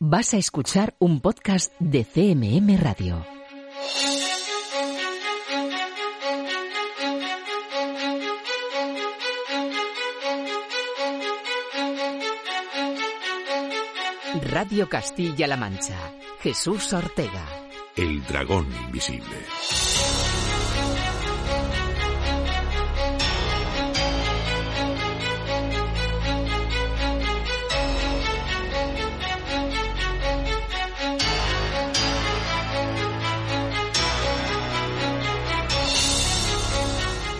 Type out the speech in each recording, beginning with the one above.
Vas a escuchar un podcast de CMM Radio. Radio Castilla-La Mancha. Jesús Ortega. El dragón invisible.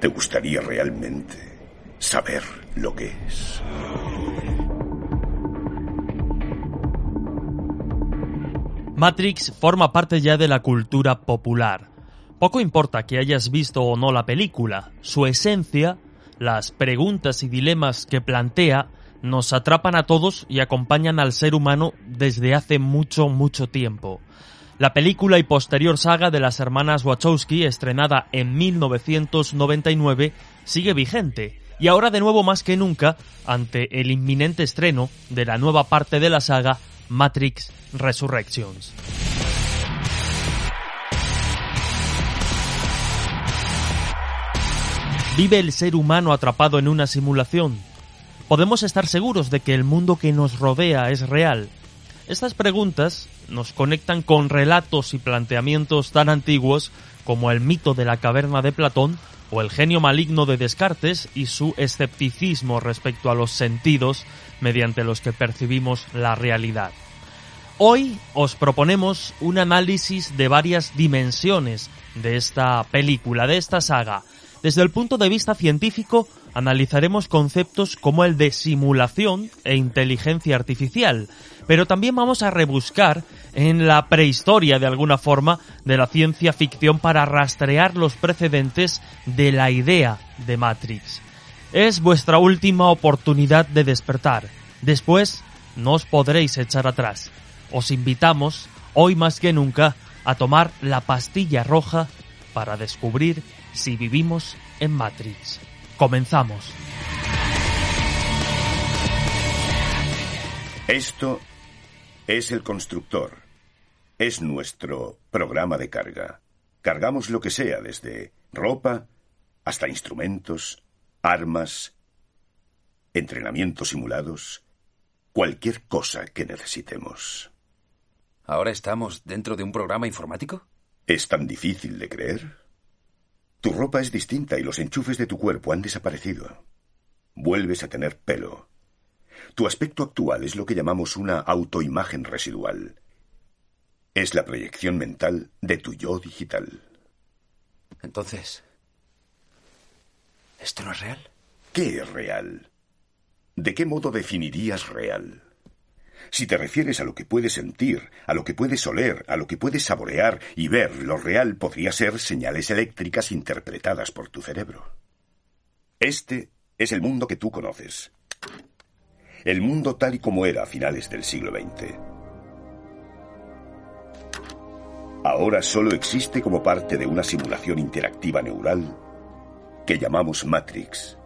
¿Te gustaría realmente saber lo que es? Matrix forma parte ya de la cultura popular. Poco importa que hayas visto o no la película, su esencia, las preguntas y dilemas que plantea, nos atrapan a todos y acompañan al ser humano desde hace mucho, mucho tiempo. La película y posterior saga de las hermanas Wachowski, estrenada en 1999, sigue vigente, y ahora de nuevo más que nunca, ante el inminente estreno de la nueva parte de la saga Matrix Resurrections. ¿Vive el ser humano atrapado en una simulación? ¿Podemos estar seguros de que el mundo que nos rodea es real? Estas preguntas nos conectan con relatos y planteamientos tan antiguos como el mito de la caverna de Platón o el genio maligno de Descartes y su escepticismo respecto a los sentidos mediante los que percibimos la realidad. Hoy os proponemos un análisis de varias dimensiones de esta película, de esta saga. Desde el punto de vista científico, analizaremos conceptos como el de simulación e inteligencia artificial, pero también vamos a rebuscar en la prehistoria de alguna forma de la ciencia ficción para rastrear los precedentes de la idea de Matrix. Es vuestra última oportunidad de despertar. Después no os podréis echar atrás. Os invitamos, hoy más que nunca, a tomar la pastilla roja para descubrir si vivimos en Matrix. Comenzamos. Esto es el constructor. Es nuestro programa de carga. Cargamos lo que sea, desde ropa hasta instrumentos, armas, entrenamientos simulados, cualquier cosa que necesitemos. ¿Ahora estamos dentro de un programa informático? ¿Es tan difícil de creer? Tu ropa es distinta y los enchufes de tu cuerpo han desaparecido. Vuelves a tener pelo. Tu aspecto actual es lo que llamamos una autoimagen residual. Es la proyección mental de tu yo digital. Entonces, ¿esto no es real? ¿Qué es real? ¿De qué modo definirías real? Si te refieres a lo que puedes sentir, a lo que puedes oler, a lo que puedes saborear y ver, lo real podría ser señales eléctricas interpretadas por tu cerebro. Este es el mundo que tú conoces. El mundo tal y como era a finales del siglo XX. Ahora solo existe como parte de una simulación interactiva neural que llamamos Matrix.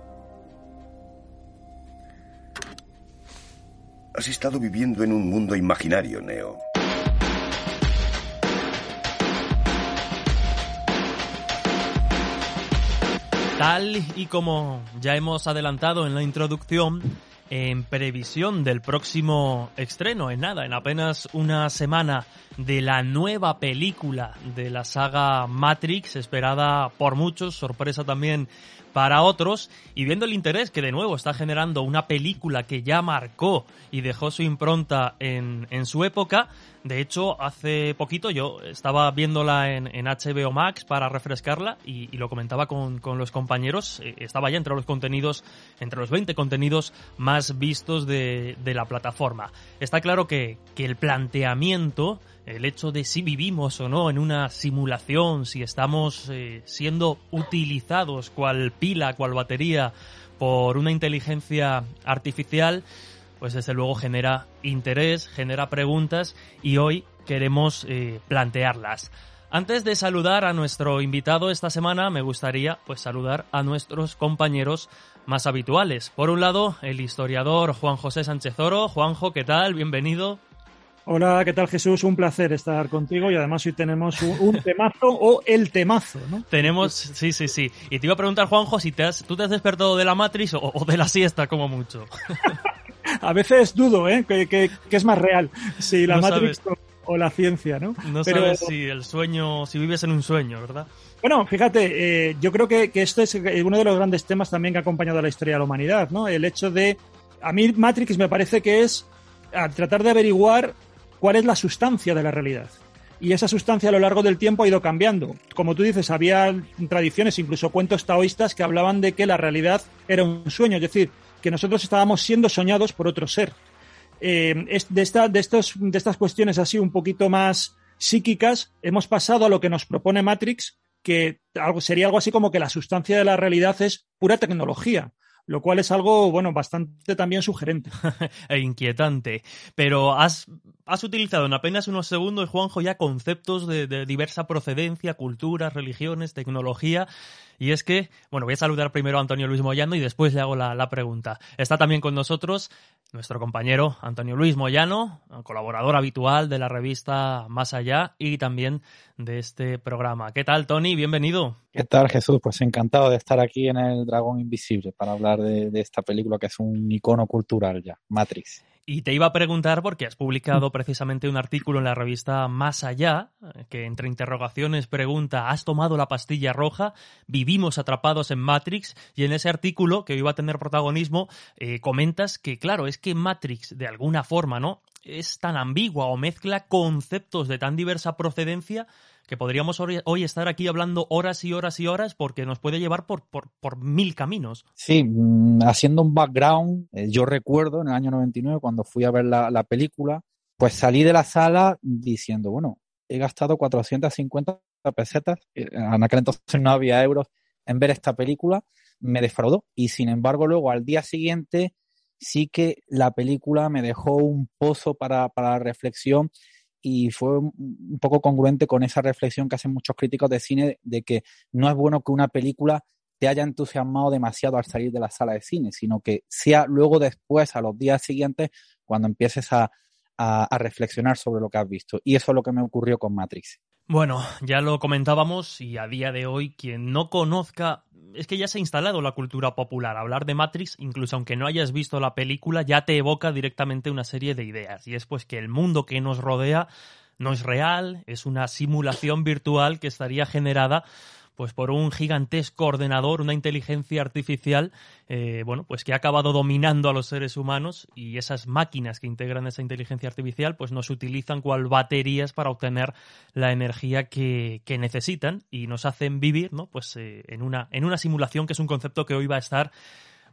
Has estado viviendo en un mundo imaginario, Neo. Tal y como ya hemos adelantado en la introducción, en previsión del próximo estreno, en nada, en apenas una semana, de la nueva película de la saga Matrix, esperada por muchos, sorpresa también para otros y viendo el interés que de nuevo está generando una película que ya marcó y dejó su impronta en, en su época. De hecho, hace poquito yo estaba viéndola en, en HBO Max para refrescarla y, lo comentaba con, con, los compañeros. Eh, estaba ya entre los contenidos, entre los 20 contenidos más vistos de, de la plataforma. Está claro que, que el planteamiento el hecho de si vivimos o no en una simulación, si estamos eh, siendo utilizados cual pila, cual batería por una inteligencia artificial, pues desde luego genera interés, genera preguntas y hoy queremos eh, plantearlas. Antes de saludar a nuestro invitado esta semana, me gustaría pues saludar a nuestros compañeros más habituales. Por un lado, el historiador Juan José Sánchez Oro. Juanjo, ¿qué tal? Bienvenido. Hola, ¿qué tal Jesús? Un placer estar contigo y además hoy tenemos un, un temazo o el temazo, ¿no? Tenemos, sí, sí, sí. Y te iba a preguntar, Juanjo, si te has, tú te has despertado de la Matrix o, o de la siesta, como mucho. a veces dudo, ¿eh? Que, que, que es más real, si la no Matrix o, o, la ciencia, ¿no? No Pero, sabes si el sueño, si vives en un sueño, ¿verdad? Bueno, fíjate, eh, yo creo que, que esto es uno de los grandes temas también que ha acompañado a la historia de la humanidad, ¿no? El hecho de, a mí Matrix me parece que es a tratar de averiguar cuál es la sustancia de la realidad. Y esa sustancia a lo largo del tiempo ha ido cambiando. Como tú dices, había tradiciones, incluso cuentos taoístas, que hablaban de que la realidad era un sueño, es decir, que nosotros estábamos siendo soñados por otro ser. Eh, de, de, de estas cuestiones así un poquito más psíquicas, hemos pasado a lo que nos propone Matrix, que algo, sería algo así como que la sustancia de la realidad es pura tecnología lo cual es algo, bueno, bastante también sugerente. e inquietante. Pero has, has utilizado en apenas unos segundos, Juanjo, ya conceptos de, de diversa procedencia, culturas, religiones, tecnología. Y es que, bueno, voy a saludar primero a Antonio Luis Moyano y después le hago la, la, pregunta. Está también con nosotros nuestro compañero Antonio Luis Moyano, colaborador habitual de la revista Más Allá y también de este programa. ¿Qué tal, Tony? Bienvenido. ¿Qué tal, Jesús? Pues encantado de estar aquí en el Dragón Invisible para hablar de, de esta película que es un icono cultural ya, Matrix. Y te iba a preguntar porque has publicado precisamente un artículo en la revista Más Allá, que entre interrogaciones pregunta, ¿has tomado la pastilla roja? Vivimos atrapados en Matrix. Y en ese artículo, que iba a tener protagonismo, eh, comentas que, claro, es que Matrix, de alguna forma, ¿no? Es tan ambigua o mezcla conceptos de tan diversa procedencia que podríamos hoy estar aquí hablando horas y horas y horas porque nos puede llevar por, por, por mil caminos. Sí, mm, haciendo un background, eh, yo recuerdo en el año 99 cuando fui a ver la, la película, pues salí de la sala diciendo, bueno, he gastado 450 pesetas, eh, en aquel entonces no había euros, en ver esta película, me defraudó y sin embargo luego al día siguiente sí que la película me dejó un pozo para, para reflexión y fue un poco congruente con esa reflexión que hacen muchos críticos de cine de que no es bueno que una película te haya entusiasmado demasiado al salir de la sala de cine, sino que sea luego después, a los días siguientes, cuando empieces a, a, reflexionar sobre lo que has visto. Y eso es lo que me ocurrió con Matrix. Bueno, ya lo comentábamos y a día de hoy quien no conozca es que ya se ha instalado la cultura popular. Hablar de Matrix, incluso aunque no hayas visto la película, ya te evoca directamente una serie de ideas. Y es pues que el mundo que nos rodea no es real, es una simulación virtual que estaría generada pues por un gigantesco ordenador, una inteligencia artificial, eh, bueno, pues que ha acabado dominando a los seres humanos y esas máquinas que integran esa inteligencia artificial, pues nos utilizan cual baterías para obtener la energía que, que necesitan y nos hacen vivir, ¿no? Pues eh, en una en una simulación que es un concepto que hoy va a estar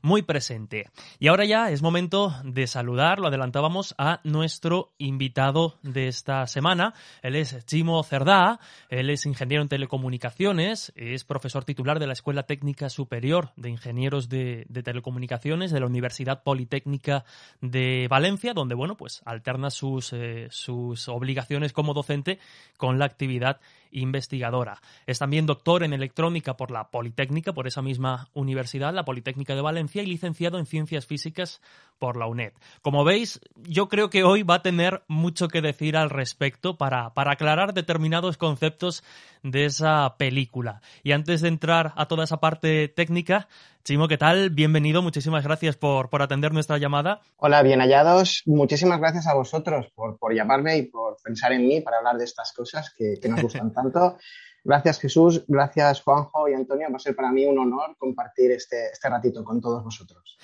muy presente. Y ahora ya es momento de saludar, lo adelantábamos, a nuestro invitado de esta semana. Él es Chimo Cerdá, él es ingeniero en telecomunicaciones, es profesor titular de la Escuela Técnica Superior de Ingenieros de, Telecomunicaciones de la Universidad Politécnica de Valencia, donde, bueno, pues alterna sus, eh, sus obligaciones como docente con la actividad investigadora. Es también doctor en electrónica por la Politécnica, por esa misma universidad, la Politécnica de Valencia, y licenciado en ciencias físicas por la UNED. Como veis, yo creo que hoy va a tener mucho que decir al respecto para, para aclarar determinados conceptos de esa película. Y antes de entrar a toda esa parte técnica, Chimo, ¿qué tal? Bienvenido, muchísimas gracias por, por atender nuestra llamada. Hola, bien hallados. Muchísimas gracias a vosotros por, por llamarme y por pensar en mí para hablar de estas cosas que, que nos gustan tanto. Gracias Jesús, gracias Juanjo y Antonio. Va a ser para mí un honor compartir este, este ratito con todos vosotros.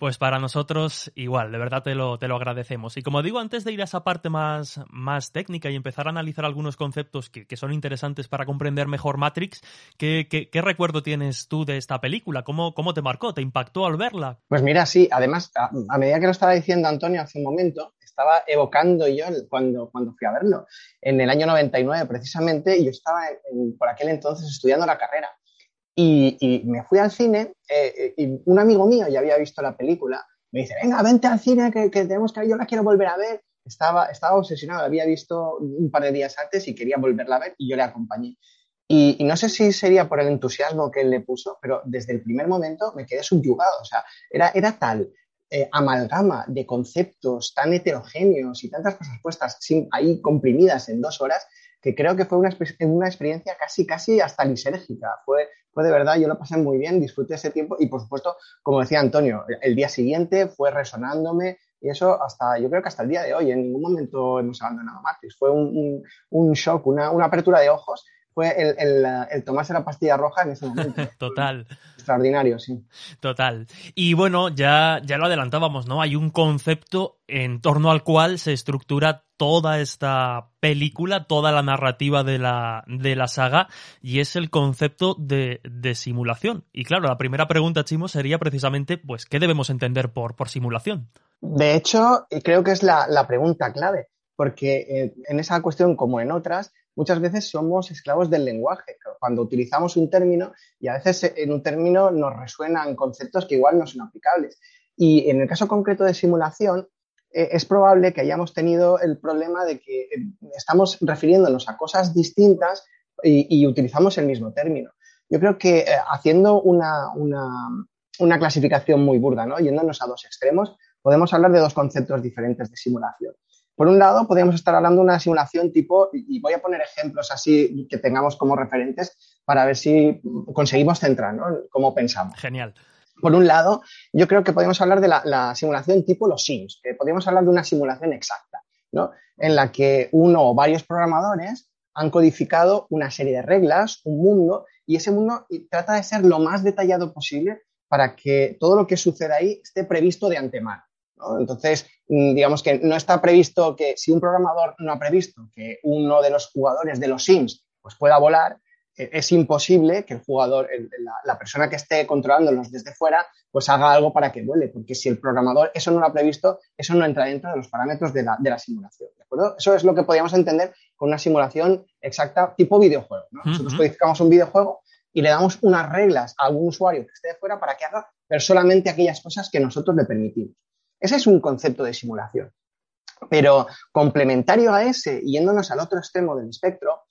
Pues para nosotros igual, de verdad te lo, te lo agradecemos. Y como digo, antes de ir a esa parte más, más técnica y empezar a analizar algunos conceptos que, que son interesantes para comprender mejor Matrix, ¿qué, qué, recuerdo tienes tú de esta película? ¿Cómo, ¿Cómo, te marcó? ¿Te impactó al verla? Pues mira, sí, además, a, a medida que lo estaba diciendo Antonio hace un momento, estaba evocando yo cuando, cuando fui a verlo. En el año 99, precisamente, yo estaba en, por aquel entonces estudiando la carrera. Y, me fui al cine eh, y un amigo mío ya había visto la película. Me dice, venga, vente al cine que, que tenemos que yo la quiero volver a ver. Estaba, estaba obsesionado, la había visto un par de días antes y quería volverla a ver y yo le acompañé. Y, no sé si sería por el entusiasmo que él le puso, pero desde el primer momento me quedé subyugado. O sea, era, era tal eh, amalgama de conceptos tan heterogéneos y tantas cosas puestas ahí comprimidas en dos horas que creo que fue una, una experiencia casi, casi hasta lisérgica. Fue, fue de verdad, yo lo pasé muy bien, disfruté ese tiempo y por supuesto, como decía Antonio, el día siguiente fue resonándome y eso hasta, yo creo que hasta el día de hoy, en ningún momento hemos abandonado Matrix. Fue un, un, un shock, una, una, apertura de ojos. Fue el, el, el, tomarse la pastilla roja en ese momento. Total. Extraordinario, sí. Total. Y bueno, ya, ya lo adelantábamos, ¿no? Hay un concepto en torno al cual se estructura toda esta película, toda la narrativa de la, de la saga, y es el concepto de, de, simulación. Y claro, la primera pregunta, Chimo, sería precisamente, pues, ¿qué debemos entender por, por simulación? De hecho, creo que es la, la pregunta clave, porque eh, en esa cuestión, como en otras, muchas veces somos esclavos del lenguaje. Cuando utilizamos un término y a veces en un término nos resuenan conceptos que igual no son aplicables. Y en el caso concreto de simulación, eh, es probable que hayamos tenido el problema de que eh, estamos refiriéndonos a cosas distintas y, y utilizamos el mismo término. Yo creo que eh, haciendo una, una, una, clasificación muy burda, ¿no? yéndonos a dos extremos, podemos hablar de dos conceptos diferentes de simulación. Por un lado, podríamos estar hablando de una simulación tipo, y voy a poner ejemplos así que tengamos como referentes para ver si conseguimos centrar, ¿no? Cómo pensamos. Genial. Por un lado, yo creo que podemos hablar de la, la, simulación tipo los Sims, que podríamos hablar de una simulación exacta, ¿no? En la que uno o varios programadores han codificado una serie de reglas, un mundo, y ese mundo trata de ser lo más detallado posible para que todo lo que suceda ahí esté previsto de antemano. ¿No? Entonces, digamos que no está previsto que si un programador no ha previsto que uno de los jugadores de los Sims pues pueda volar, es imposible que el jugador, la, la, persona que esté controlándolos desde fuera, pues haga algo para que vuele, porque si el programador eso no lo ha previsto, eso no entra dentro de los parámetros de la, de la simulación, ¿de acuerdo? Eso es lo que podríamos entender con una simulación exacta tipo videojuego, ¿no? Uh -huh. Nosotros codificamos un videojuego y le damos unas reglas a algún usuario que esté de fuera para que haga pero solamente aquellas cosas que nosotros le permitimos. Ese es un concepto de simulación. Pero complementario a ese, yéndonos al otro extremo del espectro,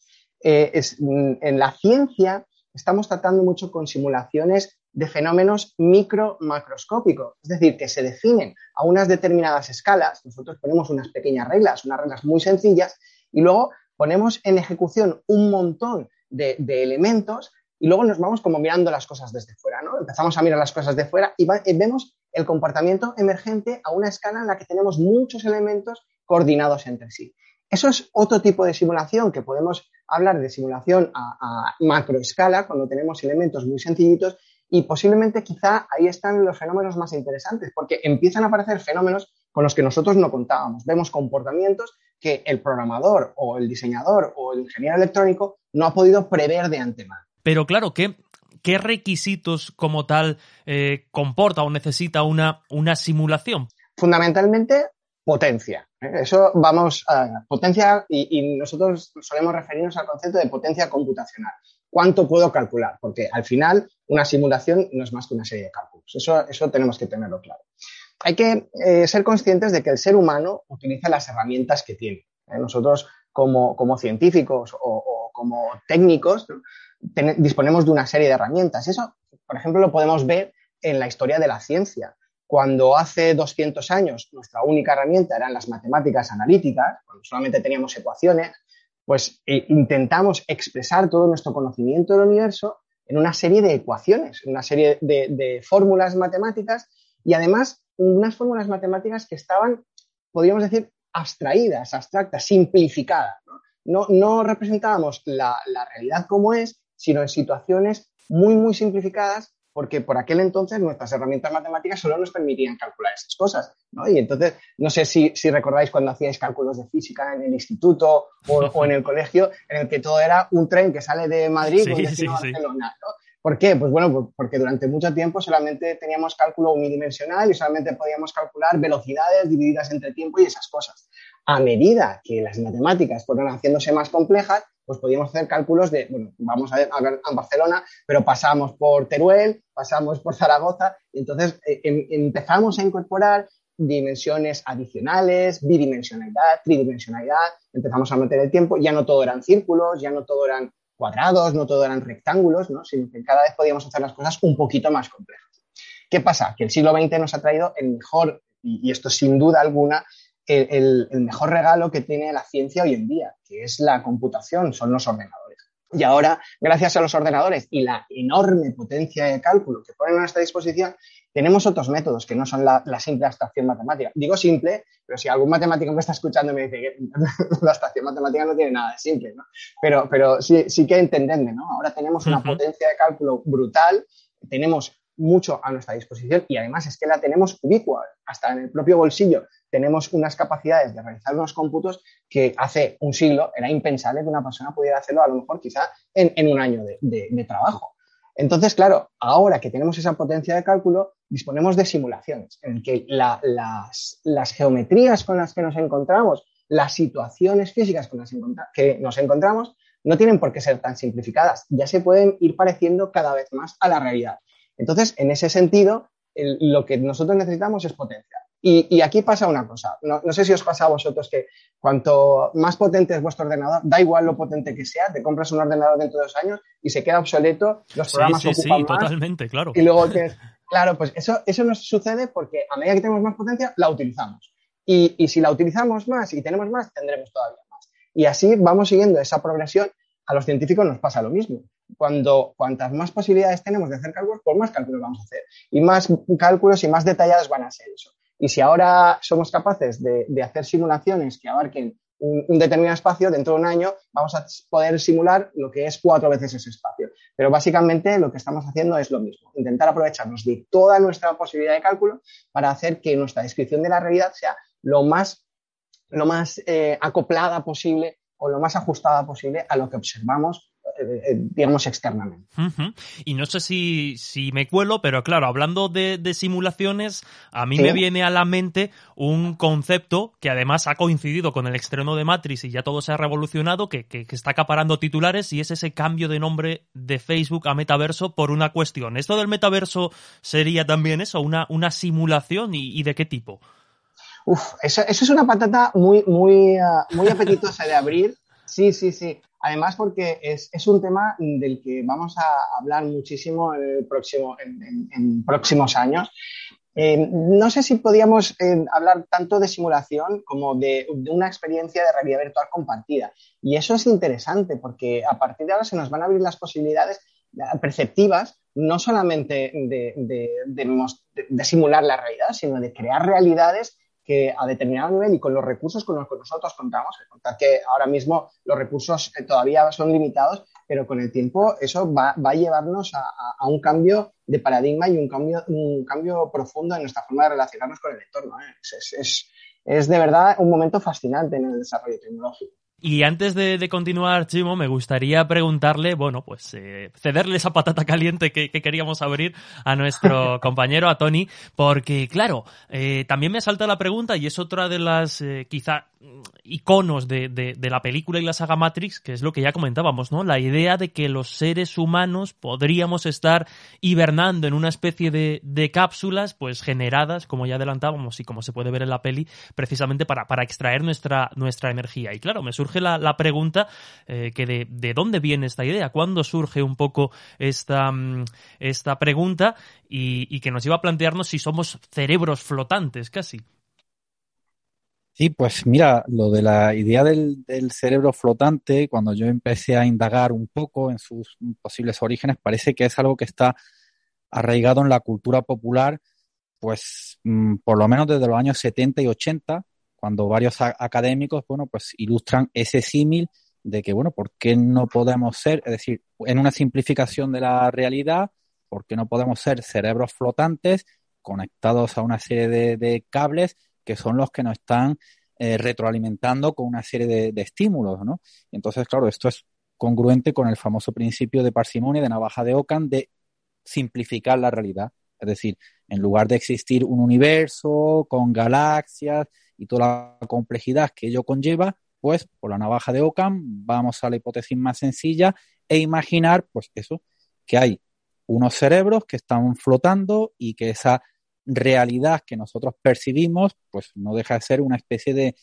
eh, es, en la ciencia estamos tratando mucho con simulaciones de fenómenos micro-macroscópicos, es decir, que se definen a unas determinadas escalas, nosotros ponemos unas pequeñas reglas, unas reglas muy sencillas, y luego ponemos en ejecución un montón de, de elementos y luego nos vamos como mirando las cosas desde fuera, ¿no? Empezamos a mirar las cosas de fuera y, y vemos el comportamiento emergente a una escala en la que tenemos muchos elementos coordinados entre sí. Eso es otro tipo de simulación que podemos hablar de simulación a, a macroescala cuando tenemos elementos muy sencillitos y posiblemente quizá ahí están los fenómenos más interesantes porque empiezan a aparecer fenómenos con los que nosotros no contábamos. Vemos comportamientos que el programador o el diseñador o el ingeniero electrónico no ha podido prever de antemano. Pero claro, ¿qué, requisitos como tal eh, comporta o necesita una, simulación? Fundamentalmente, potencia. Eso vamos a potencia y, nosotros solemos referirnos al concepto de potencia computacional. ¿Cuánto puedo calcular? Porque al final una simulación no es más que una serie de cálculos. Eso, tenemos que tenerlo claro. Hay que eh, ser conscientes de que el ser humano utiliza las herramientas que tiene. ¿eh? Nosotros como, científicos o, como técnicos. Ten, disponemos de una serie de herramientas. Eso, por ejemplo, lo podemos ver en la historia de la ciencia cuando hace 200 años nuestra única herramienta eran las matemáticas analíticas, cuando solamente teníamos ecuaciones, pues eh, intentamos expresar todo nuestro conocimiento del universo en una serie de ecuaciones, en una serie de, fórmulas matemáticas y además unas fórmulas matemáticas que estaban, podríamos decir, abstraídas, abstractas, simplificadas. No, no, representábamos la, la realidad como es, sino en situaciones muy, muy simplificadas porque por aquel entonces nuestras herramientas matemáticas solo nos permitían calcular esas cosas, ¿no? Y entonces, no sé si, recordáis cuando hacíais cálculos de física en el instituto o, en el colegio, en el que todo era un tren que sale de Madrid sí, sí, Barcelona, ¿no? ¿Por qué? Pues bueno, porque durante mucho tiempo solamente teníamos cálculo unidimensional y solamente podíamos calcular velocidades divididas entre tiempo y esas cosas. A medida que las matemáticas fueron haciéndose más complejas, pues podíamos hacer cálculos de, bueno, vamos a ver a, Barcelona, pero pasamos por Teruel, pasamos por Zaragoza, y entonces eh, em, empezamos a incorporar dimensiones adicionales, bidimensionalidad, tridimensionalidad, empezamos a meter el tiempo, ya no todo eran círculos, ya no todo eran cuadrados, no todo eran rectángulos, ¿no? sino que cada vez podíamos hacer las cosas un poquito más complejas. ¿Qué pasa? Que el siglo XX nos ha traído el mejor, y esto sin duda alguna, el, mejor regalo que tiene la ciencia hoy en día, que es la computación, son los ordenadores. Y ahora, gracias a los ordenadores y la enorme potencia de cálculo que ponen a nuestra disposición, tenemos otros métodos que no son la, simple abstracción matemática. Digo simple, pero si algún matemático me está escuchando y me dice que la abstracción matemática no tiene nada de simple, ¿no? Pero, pero sí, sí que entenderme, ¿no? Ahora tenemos una potencia de cálculo brutal, tenemos mucho a nuestra disposición y además es que la tenemos ubicua, hasta en el propio bolsillo tenemos unas capacidades de realizar unos cómputos que hace un siglo era impensable que una persona pudiera hacerlo a lo mejor quizá en, un año de, trabajo. Entonces, claro, ahora que tenemos esa potencia de cálculo, disponemos de simulaciones en que las, las, geometrías con las que nos encontramos, las situaciones físicas con las que nos encontramos, no tienen por qué ser tan simplificadas, ya se pueden ir pareciendo cada vez más a la realidad. Entonces, en ese sentido, lo que nosotros necesitamos es potencia. Y, aquí pasa una cosa, no, sé si os pasa a vosotros que cuanto más potente es vuestro ordenador, da igual lo potente que sea, te compras un ordenador dentro de dos años y se queda obsoleto, los programas sí, sí, sí, totalmente, claro. Y luego que, claro, pues eso, eso nos sucede porque a medida que tenemos más potencia, la utilizamos. Y, y si la utilizamos más y tenemos más, tendremos todavía más. Y así vamos siguiendo esa progresión. A los científicos nos pasa lo mismo cuando cuantas más posibilidades tenemos de hacer cálculos, pues más cálculos vamos a hacer. Y más cálculos y más detallados van a ser eso. Y si ahora somos capaces de, hacer simulaciones que abarquen un, determinado espacio, dentro de un año vamos a poder simular lo que es cuatro veces ese espacio. Pero básicamente lo que estamos haciendo es lo mismo, intentar aprovecharnos de toda nuestra posibilidad de cálculo para hacer que nuestra descripción de la realidad sea lo más, lo más eh, acoplada posible o lo más ajustada posible a lo que observamos eh, eh, digamos, externamente. Y no sé si, si, me cuelo, pero claro, hablando de, simulaciones, a mí me viene a la mente un concepto que además ha coincidido con el estreno de Matrix y ya todo se ha revolucionado, que, que, está acaparando titulares y es ese cambio de nombre de Facebook a metaverso por una cuestión. ¿Esto del metaverso sería también eso, una, una simulación y, de qué tipo? Uf, eso, eso, es una patata muy, muy, ah, muy apetitosa de abrir. Sí, sí, sí. Además, porque es, un tema del que vamos a hablar muchísimo en, próximos años. Eh, no sé si podíamos eh, hablar tanto de simulación como de, una experiencia de realidad virtual compartida. Y eso es interesante porque a partir de ahora se nos van a abrir las posibilidades perceptivas, no solamente de simular la realidad, sino de crear realidades que a determinado nivel y con los recursos con los que nosotros contamos, contar que ahora mismo los recursos eh, todavía son limitados, pero con el tiempo eso va, a llevarnos a, un cambio de paradigma y un cambio, un cambio profundo en nuestra forma de relacionarnos con el entorno. ¿eh? es de verdad un momento fascinante en el desarrollo tecnológico. Y antes de, continuar, Chimo, me gustaría preguntarle, bueno, pues eh, cederle esa patata caliente que, queríamos abrir a nuestro compañero, a Tony, porque claro, eh, también me salta la pregunta y es otra de las eh, quizá iconos de, de, la película y la saga Matrix, que es lo que ya comentábamos, ¿no? La idea de que los seres humanos podríamos estar hibernando en una especie de, de cápsulas, pues generadas, como ya adelantábamos y como se puede ver en la peli, precisamente para, para extraer nuestra, nuestra energía. Y claro, me surge la, la pregunta eh, que de, de, dónde viene esta idea, cuándo surge un poco esta, mm, esta pregunta y, y que nos iba a plantearnos si somos cerebros flotantes casi. Sí, pues mira, lo de la idea del, cerebro flotante, cuando yo empecé a indagar un poco en sus posibles orígenes, parece que es algo que está arraigado en la cultura popular, pues mm, por lo menos desde los años 70 y 80, cuando varios académicos, bueno, pues ilustran ese símil de que, bueno, ¿por qué no podemos ser, es decir, en una simplificación de la realidad, ¿por qué no podemos ser cerebros flotantes conectados a una serie de cables que son los que nos están eh, retroalimentando con una serie de, estímulos, ¿no? Entonces, claro, esto es congruente con el famoso principio de parsimonia de navaja de Ockham de simplificar la realidad. Es decir, en lugar de existir un universo con galaxias y toda la complejidad que ello conlleva, pues por la navaja de Ockham vamos a la hipótesis más sencilla e imaginar, pues eso, que hay unos cerebros que están flotando y que esa realidad que nosotros percibimos, pues no deja de ser una especie de,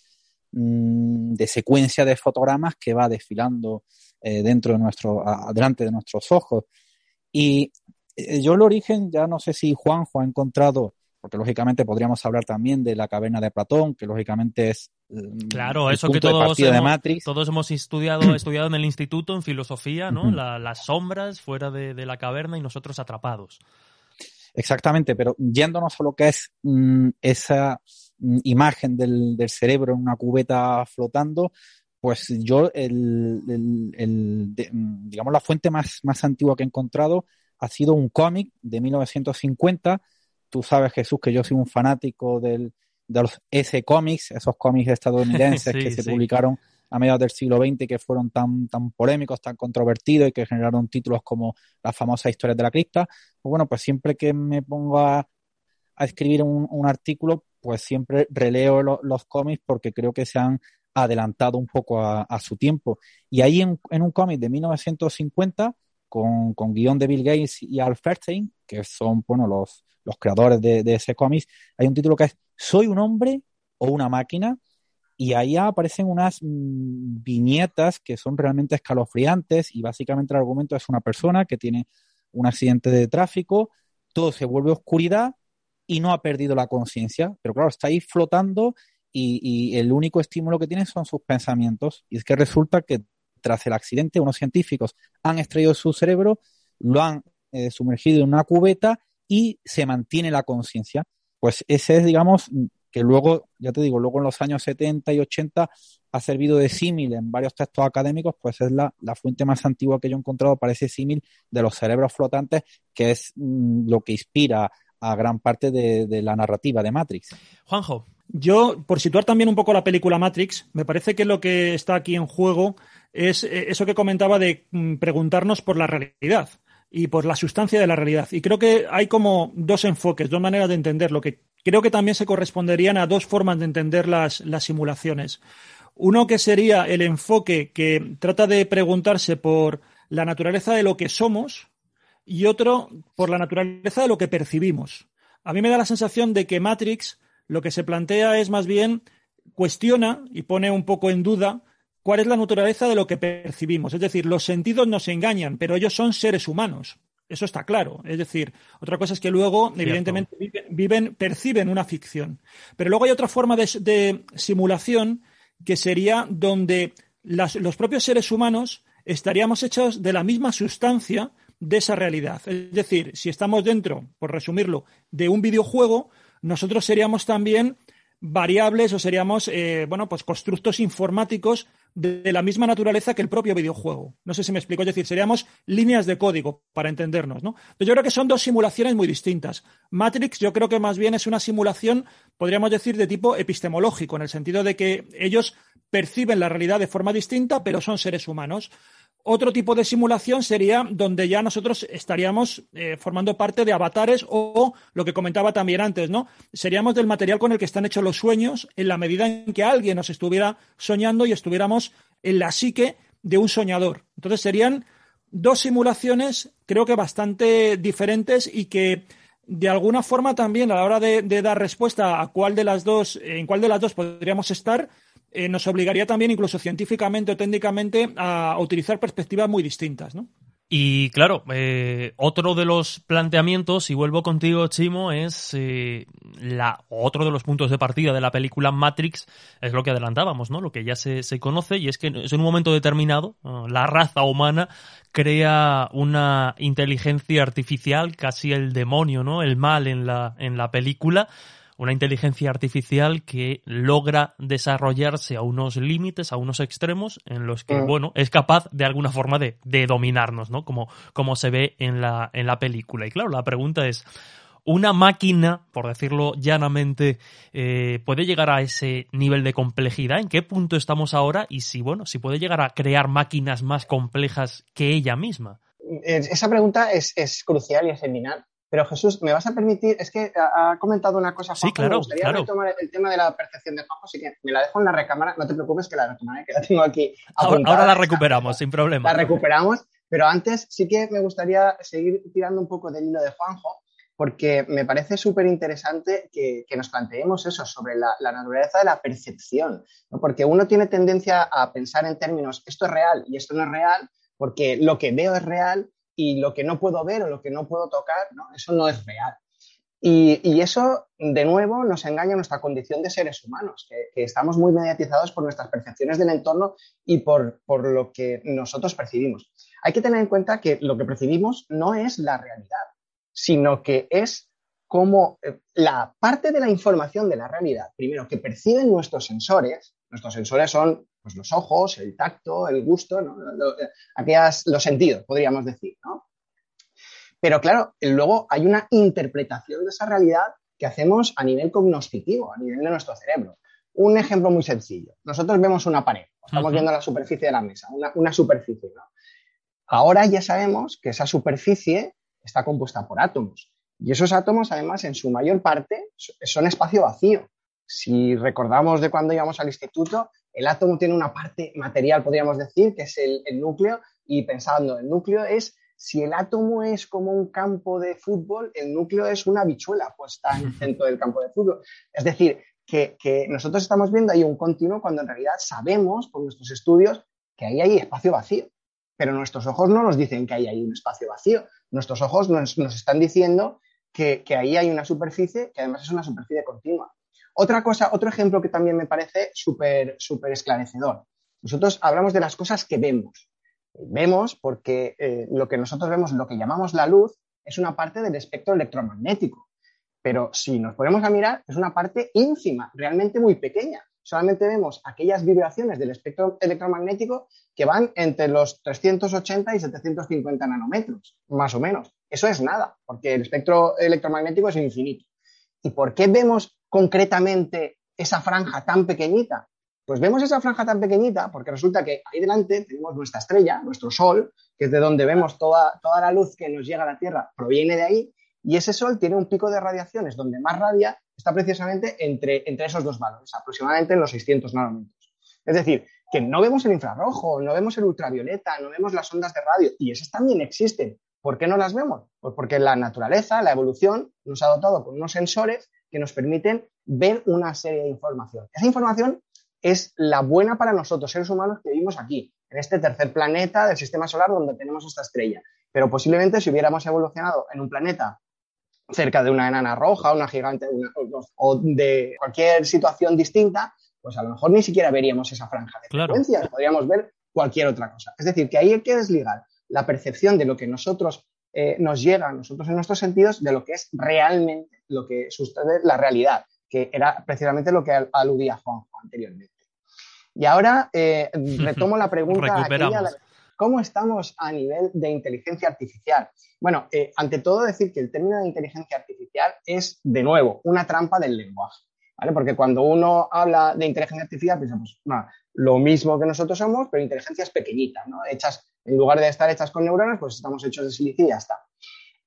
mm, de secuencia de fotogramas que va desfilando eh, dentro de nuestro, delante de nuestros ojos. Y eh, yo el origen, ya no sé si Juanjo ha encontrado, porque lógicamente podríamos hablar también de la caverna de Platón, que lógicamente es mm, Claro, eso que todos hemos, todos hemos estudiado, estudiado en el instituto, en filosofía, ¿no? las sombras fuera de, la caverna y nosotros atrapados. Exactamente, pero yéndonos a lo que es mm, esa mm, imagen del, cerebro en una cubeta flotando, pues yo, el, digamos, la fuente más, más antigua que he encontrado ha sido un cómic de 1950. Tú sabes, Jesús, que yo soy un fanático del, de los S-Comics, esos cómics estadounidenses que se publicaron a mediados del siglo XX que fueron tan, tan polémicos, tan controvertidos y que generaron títulos como las famosas historias de la cripta, pues bueno, pues siempre que me pongo a, escribir un, artículo, pues siempre releo los cómics porque creo que se han adelantado un poco a, su tiempo. Y ahí en, un cómic de 1950, con, con, guion de Bill Gates y Al Ferstein, que son bueno, los, los creadores de, de ese cómic, hay un título que es ¿Soy un hombre o una máquina? Y ahí aparecen unas mm, viñetas que son realmente escalofriantes y básicamente el argumento es una persona que tiene un accidente de tráfico, todo se vuelve oscuridad y no ha perdido la conciencia, pero claro, está ahí flotando y, el único estímulo que tiene son sus pensamientos. Y es que resulta que tras el accidente unos científicos han extraído su cerebro, lo han eh, sumergido en una cubeta y se mantiene la conciencia. Pues ese es, digamos, que luego, ya te digo, luego en los años 70 y 80 ha servido de símil en varios textos académicos, pues es la, fuente más antigua que yo he encontrado para ese símil de los cerebros flotantes, que es mm, lo que inspira a gran parte de, la narrativa de Matrix. Juanjo. Yo, por situar también un poco la película Matrix, me parece que lo que está aquí en juego es eh, eso que comentaba de mm, preguntarnos por la realidad y por la sustancia de la realidad. Y creo que hay como dos enfoques, dos maneras de entender lo que creo que también se corresponderían a dos formas de entender las, simulaciones. Uno que sería el enfoque que trata de preguntarse por la naturaleza de lo que somos y otro por la naturaleza de lo que percibimos. A mí me da la sensación de que Matrix lo que se plantea es más bien cuestiona y pone un poco en duda cuál es la naturaleza de lo que percibimos. Es decir, los sentidos nos engañan, pero ellos son seres humanos. Eso está claro. Es decir, otra cosa es que luego, evidentemente, viven, perciben una ficción. Pero luego hay otra forma de, simulación que sería donde los propios seres humanos estaríamos hechos de la misma sustancia de esa realidad. Es decir, si estamos dentro, por resumirlo, de un videojuego, nosotros seríamos también variables o seríamos, eh, bueno, pues constructos informáticos de, la misma naturaleza que el propio videojuego. No sé si me explico, es decir, seríamos líneas de código para entendernos, ¿no? yo creo que son dos simulaciones muy distintas. Matrix yo creo que más bien es una simulación, podríamos decir, de tipo epistemológico, en el sentido de que ellos perciben la realidad de forma distinta, pero son seres humanos. Otro tipo de simulación sería donde ya nosotros estaríamos eh, formando parte de avatares o, lo que comentaba también antes, ¿no? Seríamos del material con el que están hechos los sueños en la medida en que alguien nos estuviera soñando y estuviéramos en la psique de un soñador. Entonces serían dos simulaciones, creo que bastante diferentes y que de alguna forma también a la hora de, de dar respuesta a cuál de las dos, en cuál de las dos podríamos estar, eh, nos obligaría también, incluso científicamente o técnicamente, a, utilizar perspectivas muy distintas, ¿no? Y claro, eh, otro de los planteamientos, y vuelvo contigo, Chimo, es eh, la, otro de los puntos de partida de la película Matrix, es lo que adelantábamos, ¿no? Lo que ya se, se conoce, y es que en un momento determinado, la raza humana crea una inteligencia artificial, casi el demonio, ¿no? El mal en la, en la película, una inteligencia artificial que logra desarrollarse a unos límites, a unos extremos, en los que, mm. bueno, es capaz de alguna forma de, de dominarnos, ¿no? Como, como se ve en la, en la película. Y claro, la pregunta es, una máquina, por decirlo llanamente, eh, puede llegar a ese nivel de complejidad? ¿En qué punto estamos ahora? Y si, bueno, si puede llegar a crear máquinas más complejas que ella misma. Esa pregunta es, es crucial y es seminal pero Jesús, ¿me vas a permitir? Es que ha comentado una cosa, Juanjo, sí, claro, me gustaría retomar el tema de la percepción de Juanjo, así que me la dejo en la recámara, no te preocupes que la retomaré, que la tengo aquí. Ahora, la recuperamos, sin problema. La recuperamos, pero antes sí que me gustaría seguir tirando un poco del hilo de Juanjo, porque me parece súper interesante que, nos planteemos eso sobre la, naturaleza de la percepción, porque uno tiene tendencia a pensar en términos, esto es real y esto no es real, porque lo que veo es real, y lo que no puedo ver o lo que no puedo tocar, ¿no? eso no es real. Y, eso, de nuevo, nos engaña nuestra condición de seres humanos, que, estamos muy mediatizados por nuestras percepciones del entorno y por, por, lo que nosotros percibimos. Hay que tener en cuenta que lo que percibimos no es la realidad, sino que es como eh, la parte de la información de la realidad, primero, que perciben nuestros sensores, nuestros sensores son pues los ojos, el tacto, el gusto, aquellas, los sentidos, podríamos decir, ¿no? Pero claro, luego hay una interpretación de esa realidad que hacemos a nivel cognoscitivo, a nivel de nuestro cerebro. Un ejemplo muy sencillo. Nosotros vemos una pared, estamos viendo la superficie de la mesa, una, una superficie. ¿no? Ahora ya sabemos que esa superficie está compuesta por átomos. Y esos átomos, además, en su mayor parte, son espacio vacío. Si recordamos de cuando íbamos al instituto, el átomo tiene una parte material, podríamos decir, que es el, núcleo, y pensando, el núcleo es, si el átomo es como un campo de fútbol, el núcleo es una bichuela puesta en el centro del campo de fútbol. Es decir, que, nosotros estamos viendo ahí un continuo cuando en realidad sabemos por nuestros estudios que ahí hay espacio vacío. Pero nuestros ojos no nos dicen que ahí hay un espacio vacío. Nuestros ojos nos, están diciendo que, que, ahí hay una superficie que además es una superficie continua. Otra cosa, otro ejemplo que también me parece súper súper esclarecedor. Nosotros hablamos de las cosas que vemos. Vemos porque eh, lo que nosotros vemos, lo que llamamos la luz, es una parte del espectro electromagnético. Pero si nos ponemos a mirar, es una parte ínfima, realmente muy pequeña. Solamente vemos aquellas vibraciones del espectro electromagnético que van entre los 380 y 750 nanómetros, más o menos. Eso es nada, porque el espectro electromagnético es infinito. ¿Y por qué vemos concretamente esa franja tan pequeñita? Pues vemos esa franja tan pequeñita porque resulta que ahí delante tenemos nuestra estrella, nuestro Sol, que es de donde vemos toda, toda la luz que nos llega a la Tierra, proviene de ahí, y ese Sol tiene un pico de radiaciones donde más radia está precisamente entre, entre esos dos valores, aproximadamente en los 600 nanómetros. Es decir, que no vemos el infrarrojo, no vemos el ultravioleta, no vemos las ondas de radio, y esas también existen. ¿Por qué no las vemos? Pues porque la naturaleza, la evolución, nos ha dotado con unos sensores que nos permiten ver una serie de información. Esa información es la buena para nosotros, seres humanos que vivimos aquí, en este tercer planeta del sistema solar donde tenemos esta estrella. Pero posiblemente si hubiéramos evolucionado en un planeta cerca de una enana roja, una gigante o de cualquier situación distinta, pues a lo mejor ni siquiera veríamos esa franja de frecuencias, podríamos ver cualquier otra cosa. Es decir, que ahí hay que desligar la percepción de lo que nosotros eh, nos llega a nosotros en nuestros sentidos de lo que es realmente lo que sucede, la realidad, que era precisamente lo que aludía Juanjo anteriormente. Y ahora eh, retomo la pregunta. ¿Cómo estamos a nivel de inteligencia artificial? Bueno, eh, ante todo decir que el término de inteligencia artificial es, de nuevo, una trampa del lenguaje. ¿vale? Porque cuando uno habla de inteligencia artificial, pensamos, pues, lo mismo que nosotros somos, pero inteligencias pequeñitas, ¿no? Hechas en lugar de estar hechas con neuronas, pues estamos hechos de silicio y ya está.